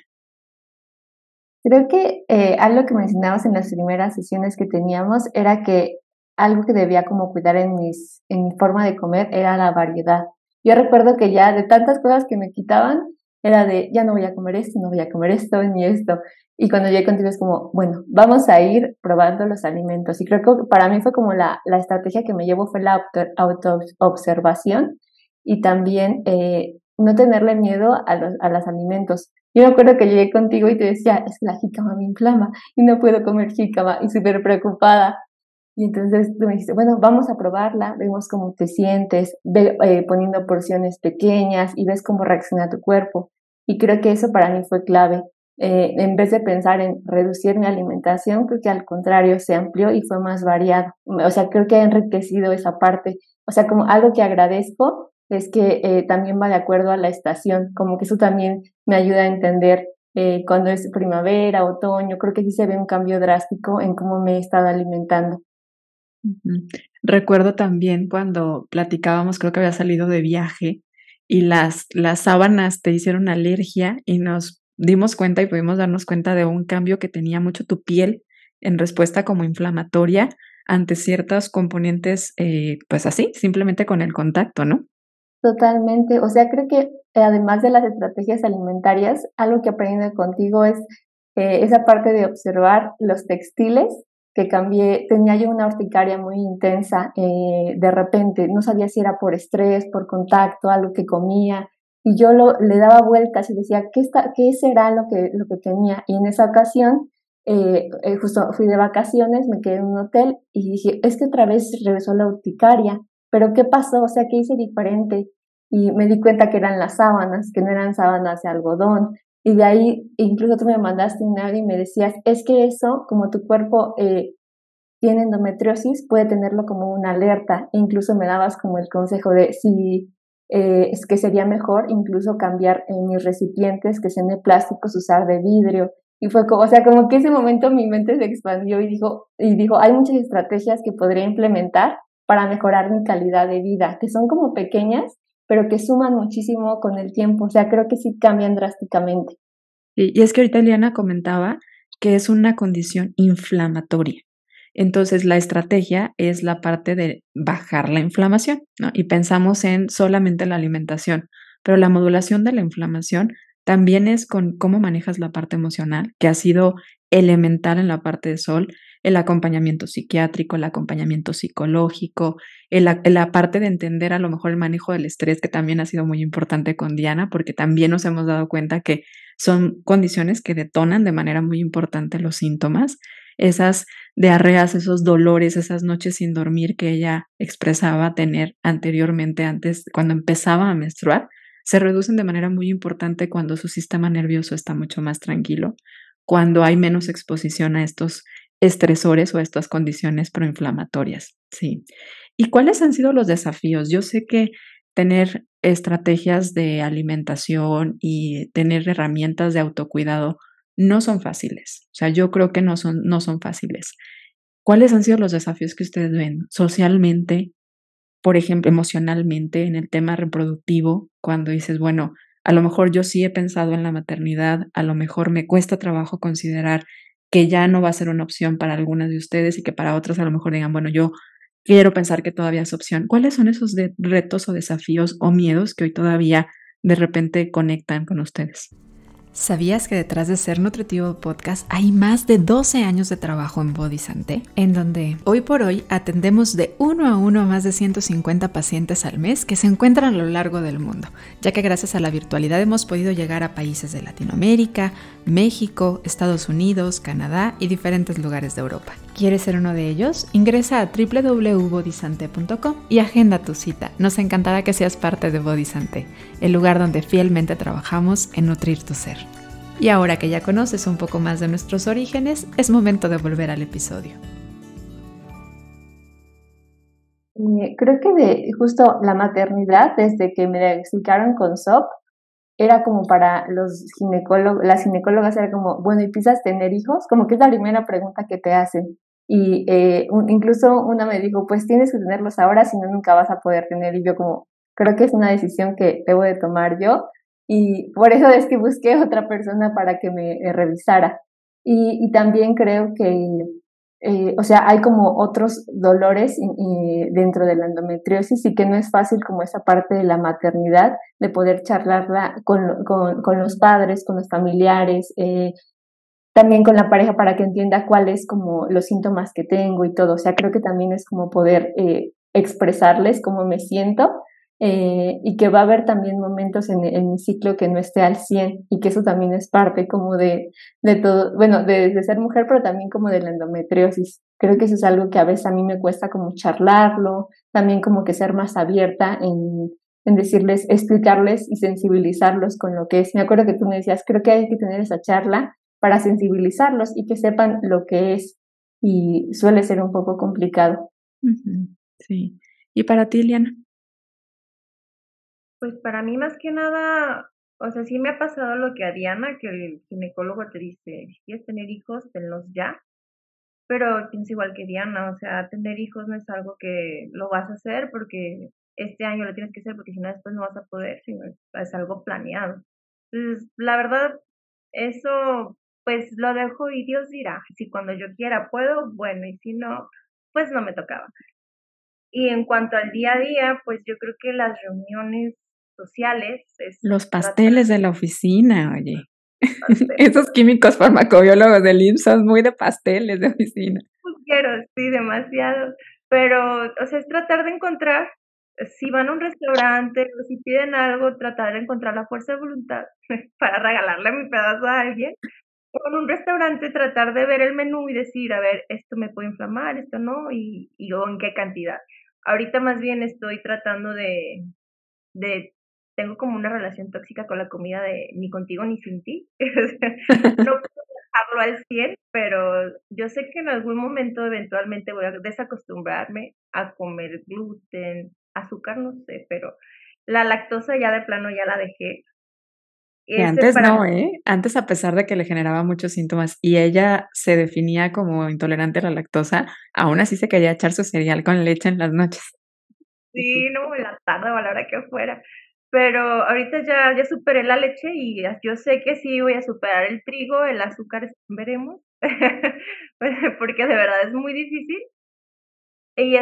[SPEAKER 4] Creo que eh, algo que mencionabas en las primeras sesiones que teníamos era que algo que debía como cuidar en, mis, en mi forma de comer era la variedad. Yo recuerdo que ya de tantas cosas que me quitaban, era de, ya no voy a comer esto, no voy a comer esto, ni esto. Y cuando llegué contigo es como, bueno, vamos a ir probando los alimentos. Y creo que para mí fue como la, la estrategia que me llevó fue la auto-observación y también eh, no tenerle miedo a los, a los alimentos. Yo me acuerdo que llegué contigo y te decía, es que la jícama me inflama y no puedo comer jícama y súper preocupada. Y entonces tú me dijiste, bueno, vamos a probarla, vemos cómo te sientes, ve, eh, poniendo porciones pequeñas y ves cómo reacciona tu cuerpo. Y creo que eso para mí fue clave. Eh, en vez de pensar en reducir mi alimentación, creo que al contrario se amplió y fue más variado. O sea, creo que ha enriquecido esa parte. O sea, como algo que agradezco es que eh, también va de acuerdo a la estación, como que eso también me ayuda a entender eh, cuando es primavera, otoño, creo que sí se ve un cambio drástico en cómo me he estado alimentando.
[SPEAKER 1] Recuerdo también cuando platicábamos, creo que había salido de viaje y las, las sábanas te hicieron alergia y nos dimos cuenta y pudimos darnos cuenta de un cambio que tenía mucho tu piel en respuesta como inflamatoria ante ciertos componentes, eh, pues así, simplemente con el contacto, ¿no?
[SPEAKER 4] Totalmente. O sea, creo que eh, además de las estrategias alimentarias, algo que aprendí contigo es eh, esa parte de observar los textiles que cambié. Tenía yo una urticaria muy intensa eh, de repente. No sabía si era por estrés, por contacto, algo que comía. Y yo lo, le daba vueltas y decía, ¿qué, está, qué será lo que, lo que tenía? Y en esa ocasión, justo fui de vacaciones, me quedé en un hotel y dije, es que otra vez regresó la urticaria pero ¿qué pasó? O sea, ¿qué hice diferente? y me di cuenta que eran las sábanas, que no eran sábanas de algodón. Y de ahí incluso tú me mandaste un audio y me decías, es que eso, como tu cuerpo eh, tiene endometriosis, puede tenerlo como una alerta. E incluso me dabas como el consejo de si eh, es que sería mejor incluso cambiar mis recipientes que sean de plásticos, usar de vidrio. Y fue como, o sea, como que ese momento mi mente se expandió y dijo, y dijo, hay muchas estrategias que podría implementar para mejorar mi calidad de vida, que son como pequeñas, pero que suman muchísimo con el tiempo. O sea, creo que sí cambian drásticamente.
[SPEAKER 1] Y, es que ahorita Eliana comentaba que es una condición inflamatoria. Entonces, la estrategia es la parte de bajar la inflamación, ¿no? Y pensamos en solamente la alimentación, pero la modulación de la inflamación también es con cómo manejas la parte emocional, que ha sido elemental en la parte de sol, el acompañamiento psiquiátrico, el acompañamiento psicológico, la parte de entender a lo mejor el manejo del estrés, que también ha sido muy importante con Diana, porque también nos hemos dado cuenta que son condiciones que detonan de manera muy importante los síntomas, esas diarreas, esos dolores, esas noches sin dormir que ella expresaba tener anteriormente, antes, cuando empezaba a menstruar, se reducen de manera muy importante cuando su sistema nervioso está mucho más tranquilo, cuando hay menos exposición a estos estresores o estas condiciones proinflamatorias. Sí. ¿Y cuáles han sido los desafíos? Yo sé que tener estrategias de alimentación y tener herramientas de autocuidado no son fáciles. O sea, yo creo que no son, no son fáciles. ¿Cuáles han sido los desafíos que ustedes ven socialmente, por ejemplo, emocionalmente, en el tema reproductivo, cuando dices, bueno, a lo mejor yo sí he pensado en la maternidad, a lo mejor me cuesta trabajo considerar que ya no va a ser una opción para algunas de ustedes y que para otras a lo mejor digan, bueno, yo quiero pensar que todavía es opción. ¿Cuáles son esos retos o desafíos o miedos que hoy todavía de repente conectan con ustedes? ¿Sabías que detrás de Ser Nutritivo Podcast hay más de 12 años de trabajo en Body Santé? En donde hoy por hoy atendemos de uno a uno a más de 150 pacientes al mes que se encuentran a lo largo del mundo, ya que gracias a la virtualidad hemos podido llegar a países de Latinoamérica, México, Estados Unidos, Canadá y diferentes lugares de Europa. ¿Quieres ser uno de ellos? Ingresa a www.bodysante.com y agenda tu cita. Nos encantará que seas parte de Bodysante, el lugar donde fielmente trabajamos en nutrir tu ser. Y ahora que ya conoces un poco más de nuestros orígenes, es momento de volver al episodio.
[SPEAKER 4] Eh, creo que de justo la maternidad, desde que me diagnosticaron con SOP, era como para los ginecólogos, las ginecólogas era como, bueno, ¿y piensas tener hijos? Como que es la primera pregunta que te hacen. Y eh, incluso una me dijo, pues tienes que tenerlos ahora, si no, nunca vas a poder tener. Y yo como, creo que es una decisión que debo de tomar yo. Y por eso es que busqué otra persona para que me eh, revisara. Y, y también creo que eh, o sea, hay como otros dolores dentro de la endometriosis y que no es fácil como esa parte de la maternidad, de poder charlarla con, con, los padres, con los familiares, eh, también con la pareja para que entienda cuáles como los síntomas que tengo y todo. O sea, creo que también es como poder eh, expresarles cómo me siento eh, y que va a haber también momentos en, mi ciclo que no esté al 100 y que eso también es parte como de, de todo, bueno, de, ser mujer, pero también como de la endometriosis. Creo que eso es algo que a veces a mí me cuesta como charlarlo, también como que ser más abierta en, en decirles, explicarles y sensibilizarlos con lo que es. Me acuerdo que tú me decías, creo que hay que tener esa charla para sensibilizarlos y que sepan lo que es y suele ser un poco complicado.
[SPEAKER 1] Sí. ¿Y para ti, Liana?
[SPEAKER 2] Pues para mí más que nada, o sea, sí me ha pasado lo que a Diana, que el ginecólogo te dice, si quieres tener hijos, tenlos ya. Pero pienso igual que Diana, o sea, tener hijos no es algo que lo vas a hacer porque este año lo tienes que hacer porque si no después no vas a poder, sino es algo planeado. Entonces, la verdad, eso pues lo dejo y Dios dirá, si cuando yo quiera puedo, bueno, y si no, pues no me tocaba. Y en cuanto al día a día, pues yo creo que las reuniones sociales.
[SPEAKER 1] Los pasteles de la oficina, oye. Esos químicos farmacobiólogos del IMSS son muy de pasteles de oficina.
[SPEAKER 2] Quiero, sí, demasiado. Pero, o sea, es tratar de encontrar, si van a un restaurante o si piden algo, tratar de encontrar la fuerza de voluntad para regalarle mi pedazo a alguien. O en un restaurante tratar de ver el menú y decir, a ver, esto me puede inflamar, esto no, y, y luego en qué cantidad. Ahorita más bien estoy tratando de, de tengo como una relación tóxica con la comida de ni contigo ni sin ti. no puedo dejarlo al 100, pero yo sé que en algún momento eventualmente voy a desacostumbrarme a comer gluten, azúcar, no sé, pero la lactosa ya de plano ya la dejé.
[SPEAKER 1] Y antes no, ¿eh? Antes, a pesar de que le generaba muchos síntomas y ella se definía como intolerante a la lactosa, aún así se quería echar su cereal con leche en las noches.
[SPEAKER 2] Sí, no, en la tarde o a la hora que fuera pero ahorita ya, ya superé la leche y yo sé que sí voy a superar el trigo, el azúcar, veremos, porque de verdad es muy difícil. Y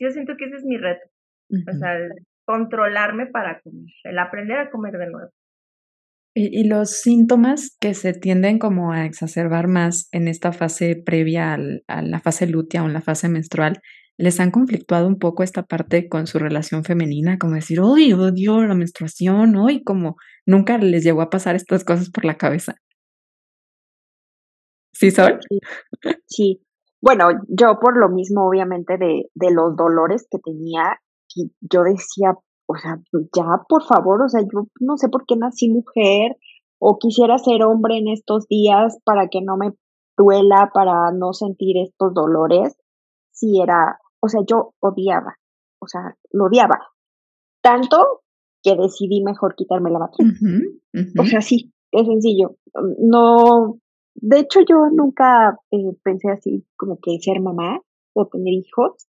[SPEAKER 2] yo siento que ese es mi reto, o sea, controlarme para comer, el aprender a comer de nuevo.
[SPEAKER 1] Y, los síntomas que se tienden como a exacerbar más en esta fase previa al, a la fase lútea o en la fase menstrual les han conflictuado un poco esta parte con su relación femenina, como decir, hoy odio la menstruación, hoy como nunca les llegó a pasar estas cosas por la cabeza. ¿Sí, Sol?
[SPEAKER 3] Sí. Bueno, yo por lo mismo, obviamente, de, de los dolores que tenía, yo decía, o sea, ya, por favor, o sea, yo no sé por qué nací mujer o quisiera ser hombre en estos días para que no me duela, para no sentir estos dolores. Sí, era, o sea, yo odiaba, o sea, lo odiaba. Tanto que decidí mejor quitarme la batería. O sea, sí, es sencillo. No, de hecho yo nunca eh, pensé así como que ser mamá o tener hijos.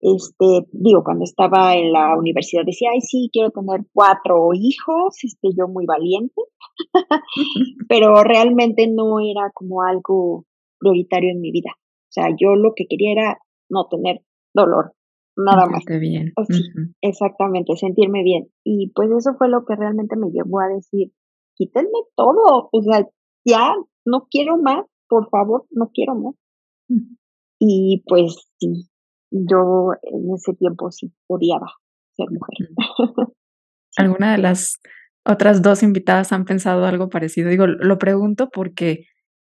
[SPEAKER 3] Este, digo, cuando estaba en la universidad decía, ay, sí, quiero tener cuatro hijos, este, yo muy valiente, pero realmente no era como algo prioritario en mi vida. O sea, yo lo que quería era no tener dolor, nada más.
[SPEAKER 1] bien.
[SPEAKER 3] Exactamente, sentirme bien. Y pues eso fue lo que realmente me llevó a decir, quítenme todo, o sea, ya no quiero más, por favor, no quiero más. Y pues sí, yo en ese tiempo sí odiaba ser mujer.
[SPEAKER 1] ¿Alguna de las otras dos invitadas han pensado algo parecido? Digo, lo pregunto porque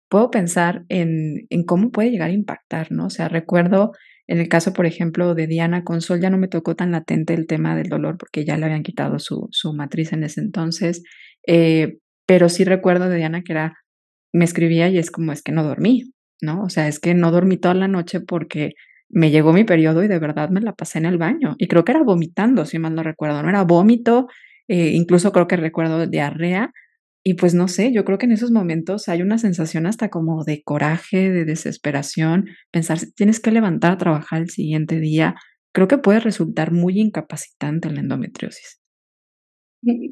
[SPEAKER 1] puedo pensar en, en cómo puede llegar a impactar, ¿no? O sea, recuerdo en el caso, por ejemplo, de Diana Consol, ya no me tocó tan latente el tema del dolor porque ya le habían quitado su, su matriz en ese entonces, eh, pero sí recuerdo de Diana que era, me escribía y es como, es que no dormí, ¿no? O sea, es que no dormí toda la noche porque me llegó mi periodo y de verdad me la pasé en el baño. Y creo que era vomitando, si mal no recuerdo, no era vómito eh, incluso creo que recuerdo diarrea, y pues no sé, yo creo que en esos momentos hay una sensación hasta como de coraje, de desesperación, pensar si tienes que levantar a trabajar el siguiente día, creo que puede resultar muy incapacitante la endometriosis.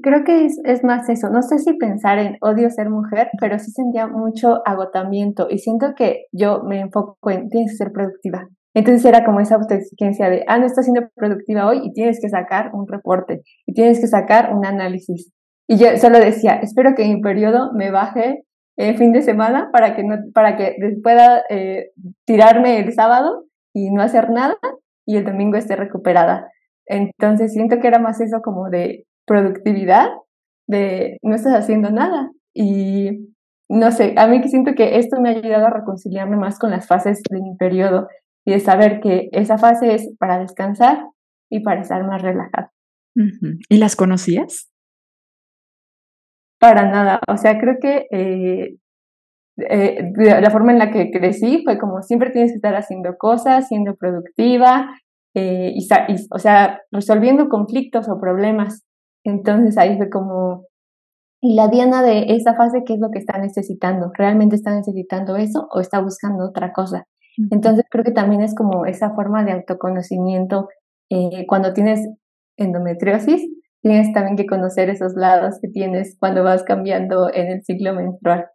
[SPEAKER 4] Creo que es, es, más eso, no sé si pensar en odio ser mujer, pero sí sentía mucho agotamiento y siento que yo me enfoco en tienes que ser productiva. Entonces era como esa autoexigencia de, ah, no estás siendo productiva hoy y tienes que sacar un reporte y tienes que sacar un análisis. Y yo solo decía, espero que mi periodo me baje el fin de semana para que, no, para que pueda eh, tirarme el sábado y no hacer nada y el domingo esté recuperada. Entonces siento que era más eso como de productividad, de no estás haciendo nada. Y no sé, a mí siento que esto me ha ayudado a reconciliarme más con las fases de mi periodo y de saber que esa fase es para descansar y para estar más relajado.
[SPEAKER 1] ¿Y las conocías?
[SPEAKER 4] Para nada. O sea, creo que eh, eh, la forma en la que crecí fue como siempre tienes que estar haciendo cosas, siendo productiva, eh, y, o sea, resolviendo conflictos o problemas. Entonces ahí fue como, y la Diana de esa fase, ¿qué es lo que está necesitando? ¿Realmente está necesitando eso o está buscando otra cosa? Entonces creo que también es como esa forma de autoconocimiento. cuando tienes endometriosis, tienes también que conocer esos lados que tienes cuando vas cambiando en el ciclo menstrual.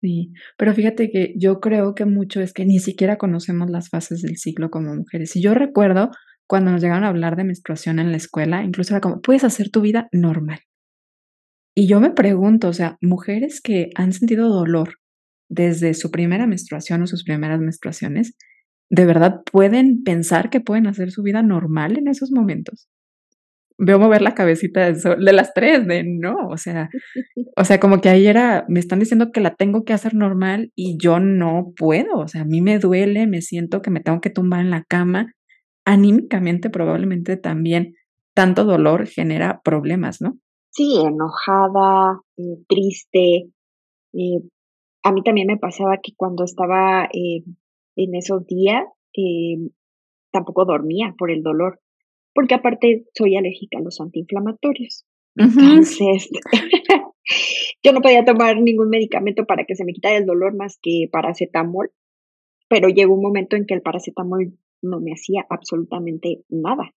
[SPEAKER 1] Sí, pero fíjate que yo creo que mucho es que ni siquiera conocemos las fases del ciclo como mujeres. Y yo recuerdo cuando nos llegaron a hablar de menstruación en la escuela, incluso era como, puedes hacer tu vida normal. Y yo me pregunto, o sea, mujeres que han sentido dolor desde su primera menstruación o sus primeras menstruaciones, ¿de verdad pueden pensar que pueden hacer su vida normal en esos momentos? veo mover la cabecita de, de, las tres, de no, o sea, o sea, como que ahí era, me están diciendo que la tengo que hacer normal y yo no puedo, o sea, a mí me duele, me siento que me tengo que tumbar en la cama, anímicamente probablemente también tanto dolor genera problemas, ¿no?
[SPEAKER 3] Sí, enojada, eh, triste. Eh, a mí también me pasaba que cuando estaba eh, en esos días, tampoco dormía por el dolor porque aparte soy alérgica a los antiinflamatorios. Entonces, yo no podía tomar ningún medicamento para que se me quitara el dolor más que paracetamol, pero llegó un momento en que el paracetamol no me hacía absolutamente nada.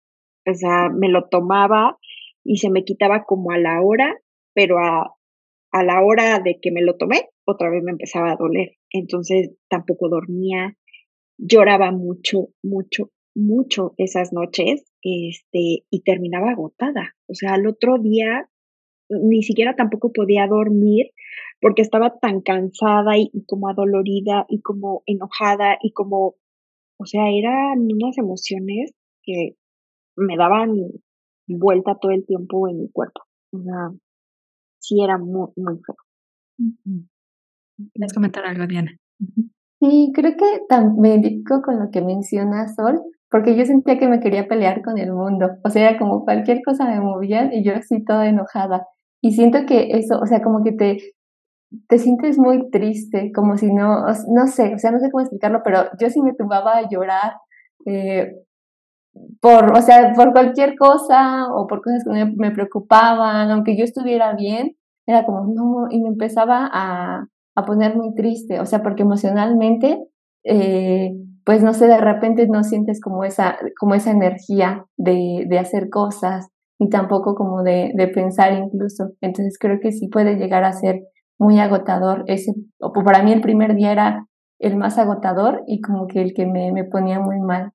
[SPEAKER 3] O sea, me lo tomaba y se me quitaba como a la hora, pero a, a la hora de que me lo tomé, otra vez me empezaba a doler. Entonces tampoco dormía, lloraba mucho, mucho, mucho esas noches este, y terminaba agotada. O sea, al otro día ni siquiera tampoco podía dormir porque estaba tan cansada y, como adolorida y como enojada y como, o sea, eran unas emociones que me daban vuelta todo el tiempo en mi cuerpo. O sea, sí era muy, muy feo.
[SPEAKER 1] ¿Quieres comentar algo, Diana?
[SPEAKER 4] Sí, creo que también digo con lo que menciona Sol, porque yo sentía que me quería pelear con el mundo, o sea, era como cualquier cosa me movía y yo así toda enojada. Y siento que eso, o sea, como que te, te sientes muy triste, como si no, no sé, o sea, no sé cómo explicarlo, pero yo sí me tumbaba a llorar eh, por, o sea, por cualquier cosa o por cosas que me, me, preocupaban, aunque yo estuviera bien, era como, no, y me empezaba a, a poner muy triste, o sea, porque emocionalmente eh, pues no sé, de repente no sientes como esa, como esa energía de, de hacer cosas, ni tampoco como de, de, pensar incluso. Entonces creo que sí puede llegar a ser muy agotador. Ese, para mí el primer día era el más agotador y como que el que me, me ponía muy mal.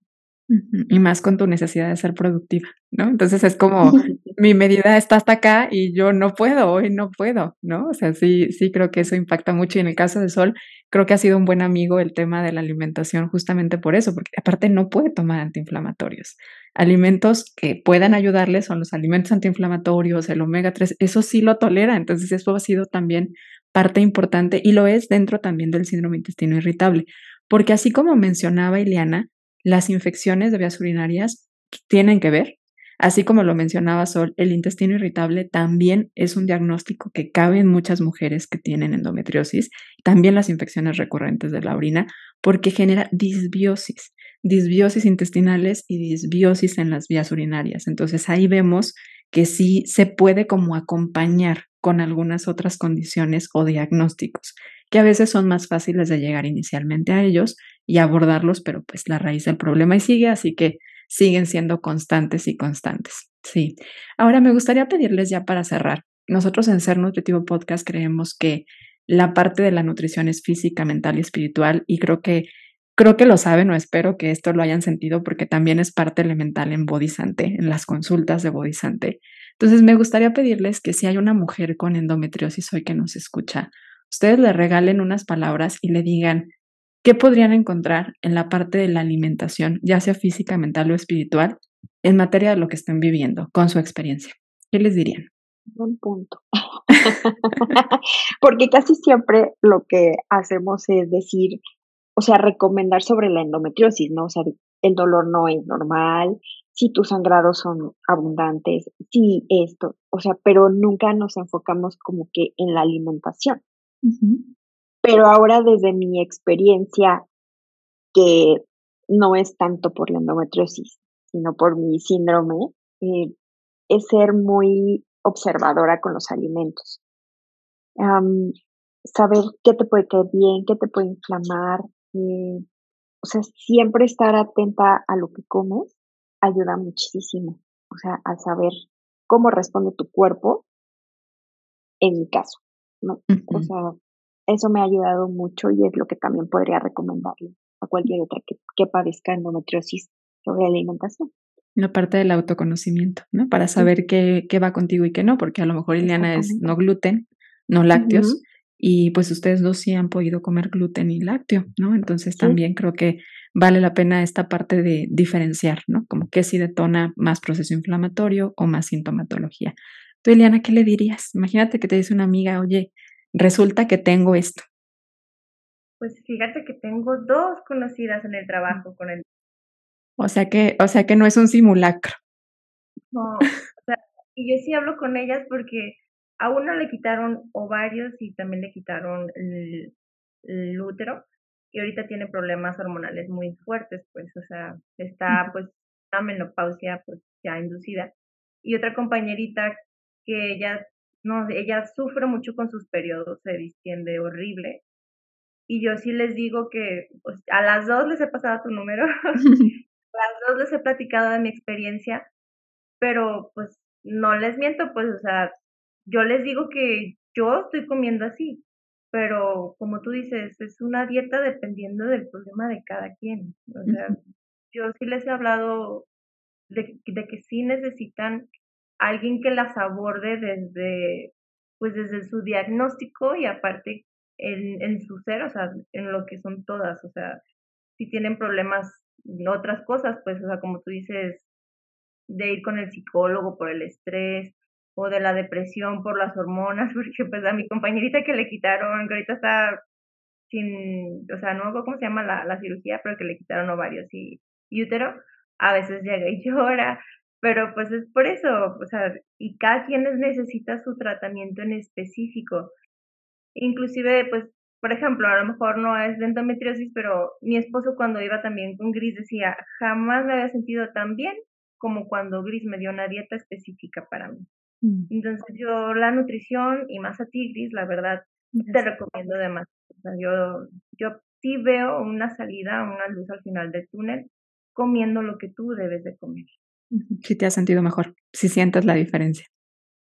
[SPEAKER 1] Y más con tu necesidad de ser productiva, ¿no? Entonces es como mi medida está hasta acá y yo no puedo, hoy no puedo, ¿no? O sea, sí, sí creo que eso impacta mucho y en el caso de Sol creo que ha sido un buen amigo el tema de la alimentación justamente por eso, porque aparte no puede tomar antiinflamatorios. Alimentos que puedan ayudarle son los alimentos antiinflamatorios, el omega 3, eso sí lo tolera, entonces eso ha sido también parte importante y lo es dentro también del síndrome intestino irritable, porque así como mencionaba Ileana, las infecciones de vías urinarias tienen que ver, así como lo mencionaba Sol, el intestino irritable también es un diagnóstico que cabe en muchas mujeres que tienen endometriosis, también las infecciones recurrentes de la orina, porque genera disbiosis, disbiosis intestinales y disbiosis en las vías urinarias. Entonces ahí vemos que sí se puede como acompañar con algunas otras condiciones o diagnósticos, que a veces son más fáciles de llegar inicialmente a ellos y abordarlos, pero pues la raíz del problema y sigue, así que siguen siendo constantes y constantes. Sí. Ahora me gustaría pedirles ya para cerrar. Nosotros en Ser Nutritivo Podcast creemos que la parte de la nutrición es física, mental y espiritual y creo que creo que lo saben o espero que esto lo hayan sentido porque también es parte elemental en Bodhisante, en las consultas de Bodhisante. Entonces me gustaría pedirles que si hay una mujer con endometriosis hoy que nos escucha, ustedes le regalen unas palabras y le digan qué podrían encontrar en la parte de la alimentación, ya sea física, mental o espiritual, en materia de lo que estén viviendo con su experiencia. ¿Qué les dirían?
[SPEAKER 3] Buen punto. Porque casi siempre lo que hacemos es decir, o sea, recomendar sobre la endometriosis, ¿no? O sea, el dolor no es normal, si tus sangrados son abundantes, si esto, o sea, pero nunca nos enfocamos como que en la alimentación. Pero ahora desde mi experiencia, que no es tanto por la endometriosis, sino por mi síndrome, eh, es ser muy observadora con los alimentos. saber qué te puede caer bien, qué te puede inflamar. Eh, o sea, siempre estar atenta a lo que comes ayuda muchísimo. O sea, a saber cómo responde tu cuerpo en mi caso. ¿no? O sea, eso me ha ayudado mucho y es lo que también podría recomendarle a cualquier otra que, que padezca endometriosis sobre alimentación.
[SPEAKER 1] La parte del autoconocimiento, ¿no? Para saber qué, qué, va contigo y qué no, porque a lo mejor Ileana es no gluten, no lácteos, y pues ustedes dos sí han podido comer gluten y lácteo, ¿no? Entonces también creo que vale la pena esta parte de diferenciar, ¿no? Como que si detona más proceso inflamatorio o más sintomatología. Tú, Ileana, ¿qué le dirías? Imagínate que te dice una amiga, oye, resulta que tengo esto.
[SPEAKER 2] Pues fíjate que tengo dos conocidas en el trabajo con el
[SPEAKER 1] o sea que, o sea que no es un simulacro.
[SPEAKER 2] No, o sea, y yo sí hablo con ellas porque a una le quitaron ovarios y también le quitaron el, útero y ahorita tiene problemas hormonales muy fuertes, pues, o sea, está pues una menopausia pues ya inducida. Y otra compañerita que ella, no, ella sufre mucho con sus periodos, se distiende horrible. Y yo sí les digo que pues, a las dos les he pasado tu número las dos les he platicado de mi experiencia, pero pues no les miento, pues, o sea, yo les digo que yo estoy comiendo así, pero como tú dices, es una dieta dependiendo del problema de cada quien. O sea, yo sí les he hablado de, de que sí necesitan alguien que las aborde desde, pues desde su diagnóstico y aparte en, en su ser, o sea, en lo que son todas, o sea, si tienen problemas otras cosas, pues, o sea, como tú dices, de ir con el psicólogo por el estrés o de la depresión por las hormonas, porque pues a mi compañerita que le quitaron, que ahorita está sin, o sea, no me cómo se llama la, la cirugía, pero que le quitaron ovarios y, y útero, a veces llega y llora, pero pues es por eso, o sea, y cada quien necesita su tratamiento en específico. Inclusive, pues por ejemplo, a lo mejor no es de endometriosis, pero mi esposo cuando iba también con Gris decía, jamás me había sentido tan bien como cuando Gris me dio una dieta específica para mí. Mm. Entonces yo la nutrición y más a ti, Gris, la verdad, te recomiendo además. O sea, yo, yo sí veo una salida, una luz al final del túnel comiendo lo que tú debes de comer.
[SPEAKER 1] Si te has sentido mejor, si sientes la diferencia.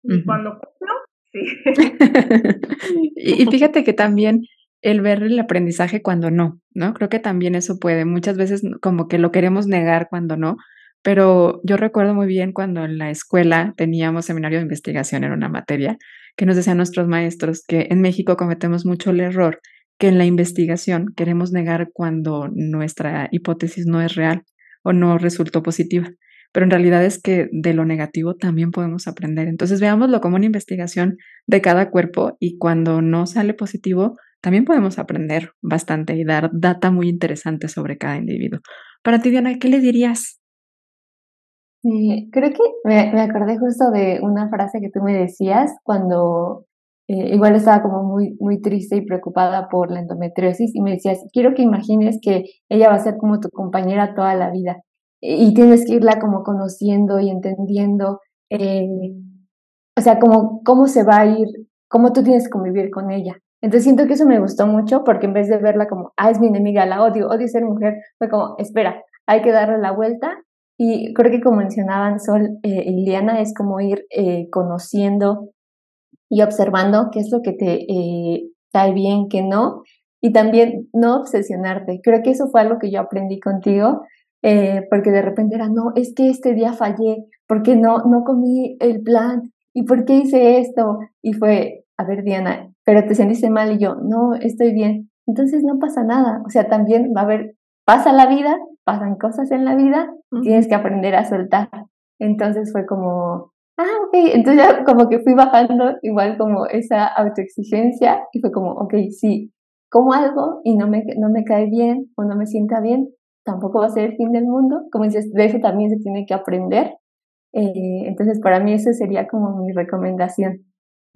[SPEAKER 2] Y cuando cumplo, sí.
[SPEAKER 1] y fíjate que también el ver el aprendizaje cuando no, ¿no? Creo que también eso puede. Muchas veces como que lo queremos negar cuando no, pero yo recuerdo muy bien cuando en la escuela teníamos seminario de investigación, en una materia, que nos decían nuestros maestros que en México cometemos mucho el error que en la investigación queremos negar cuando nuestra hipótesis no es real o no resultó positiva. Pero en realidad es que de lo negativo también podemos aprender. Entonces veámoslo como una investigación de cada cuerpo y cuando no sale positivo, también podemos aprender bastante y dar data muy interesante sobre cada individuo. Para ti, Diana, ¿qué le dirías?
[SPEAKER 4] Creo que me, acordé justo de una frase que tú me decías cuando eh, igual estaba como muy, muy triste y preocupada por la endometriosis y me decías, quiero que imagines que ella va a ser como tu compañera toda la vida y tienes que irla como conociendo y entendiendo eh, o sea, como cómo se va a ir, cómo tú tienes que convivir con ella. Entonces siento que eso me gustó mucho porque en vez de verla como, ah, es mi enemiga, la odio, odio ser mujer, fue como, espera, hay que darle la vuelta. Y creo que como mencionaban Sol eh, y es como ir eh, conociendo y observando qué es lo que te eh, cae bien, qué no, y también no obsesionarte. Creo que eso fue algo que yo aprendí contigo, porque de repente era, no, es que este día fallé, porque no, no comí el plan, y por qué hice esto, y fue, a ver Diana, pero te sentiste mal y yo, no, estoy bien. Entonces no pasa nada, o sea, también va a haber, pasa la vida, pasan cosas en la vida, tienes que aprender a soltar. Entonces fue como, ah, ok, entonces ya como que fui bajando igual como esa autoexigencia y fue como, ok, sí, como algo y no me, no me cae bien o no me sienta bien, tampoco va a ser el fin del mundo. Como dices, de eso también se tiene que aprender. Eh, entonces, para mí eso sería como mi recomendación.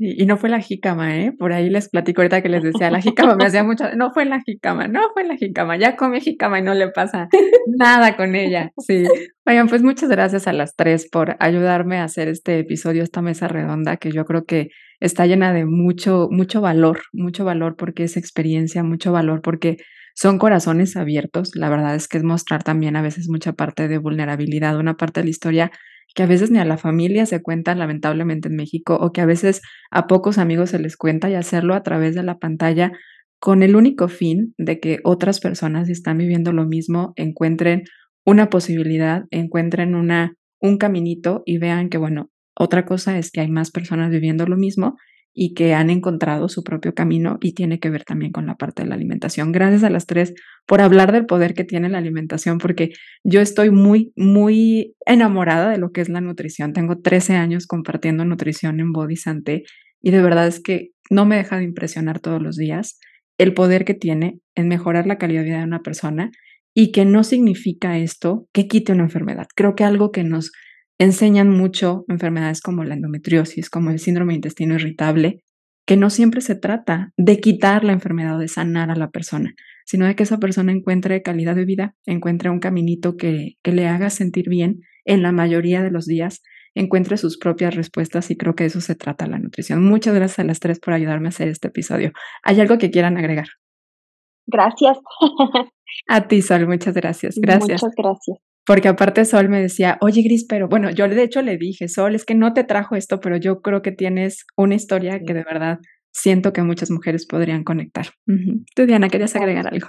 [SPEAKER 1] Y, no fue la jícama, ¿eh? Por ahí les platico ahorita que les decía, la jícama me hacía mucho, no fue la jícama, no fue la jícama, ya come jícama y no le pasa nada con ella, sí. Oigan, pues muchas gracias a las tres por ayudarme a hacer este episodio, esta mesa redonda, que yo creo que está llena de mucho, mucho valor, mucho valor porque es experiencia, mucho valor porque son corazones abiertos. La verdad es que es mostrar también a veces mucha parte de vulnerabilidad, una parte de la historia que a veces ni a la familia se cuenta lamentablemente en México o que a veces a pocos amigos se les cuenta y hacerlo a través de la pantalla con el único fin de que otras personas si están viviendo lo mismo encuentren una posibilidad, encuentren una un caminito y vean que bueno, otra cosa es que hay más personas viviendo lo mismo y que han encontrado su propio camino y tiene que ver también con la parte de la alimentación. Gracias a las tres por hablar del poder que tiene la alimentación, porque yo estoy muy, muy enamorada de lo que es la nutrición. Tengo 13 años compartiendo nutrición en Body y de verdad es que no me deja de impresionar todos los días el poder que tiene en mejorar la calidad de vida de una persona y que no significa esto que quite una enfermedad. Creo que algo que nos enseñan mucho enfermedades como la endometriosis, como el síndrome de intestino irritable, que no siempre se trata de quitar la enfermedad o de sanar a la persona, sino de que esa persona encuentre calidad de vida, encuentre un caminito que, que le haga sentir bien en la mayoría de los días, encuentre sus propias respuestas y creo que eso se trata la nutrición. Muchas gracias a las tres por ayudarme a hacer este episodio. ¿Hay algo que quieran agregar?
[SPEAKER 3] Gracias.
[SPEAKER 1] a ti, Sol, muchas gracias. Gracias.
[SPEAKER 3] Muchas gracias.
[SPEAKER 1] Porque aparte Sol me decía, oye Gris, pero bueno, yo de hecho le dije, Sol, es que no te trajo esto, pero yo creo que tienes una historia que de verdad siento que muchas mujeres podrían conectar. Tú, Diana, ¿querías agregar algo?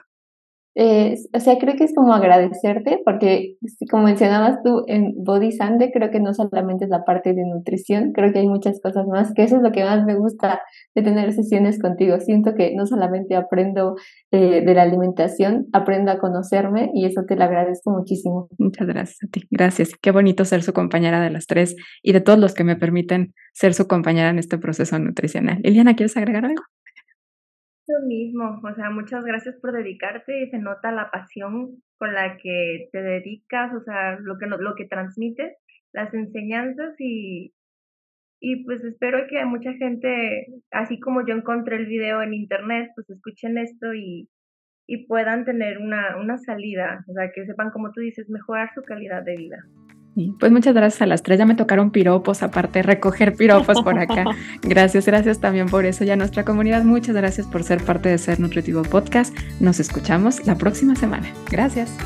[SPEAKER 4] Eh, o sea, creo que es como agradecerte, porque como mencionabas tú en Body Sande, creo que no solamente es la parte de nutrición, creo que hay muchas cosas más, que eso es lo que más me gusta de tener sesiones contigo. Siento que no solamente aprendo eh, de la alimentación, aprendo a conocerme y eso te lo agradezco muchísimo.
[SPEAKER 1] Muchas gracias a ti, gracias. Qué bonito ser su compañera de las tres y de todos los que me permiten ser su compañera en este proceso nutricional. Eliana, ¿quieres agregar algo?
[SPEAKER 2] Lo mismo, o sea, muchas gracias por dedicarte, se nota la pasión con la que te dedicas, o sea, lo que, lo que transmites, las enseñanzas y, y pues espero que mucha gente, así como yo encontré el video en internet, pues escuchen esto y, y puedan tener una, una salida, o sea, que sepan, como tú dices, mejorar su calidad de vida.
[SPEAKER 1] Pues muchas gracias a las tres. Ya me tocaron piropos, aparte, recoger piropos por acá. Gracias, gracias también por eso. Ya nuestra comunidad, muchas gracias por ser parte de Ser Nutritivo Podcast. Nos escuchamos la próxima semana. Gracias.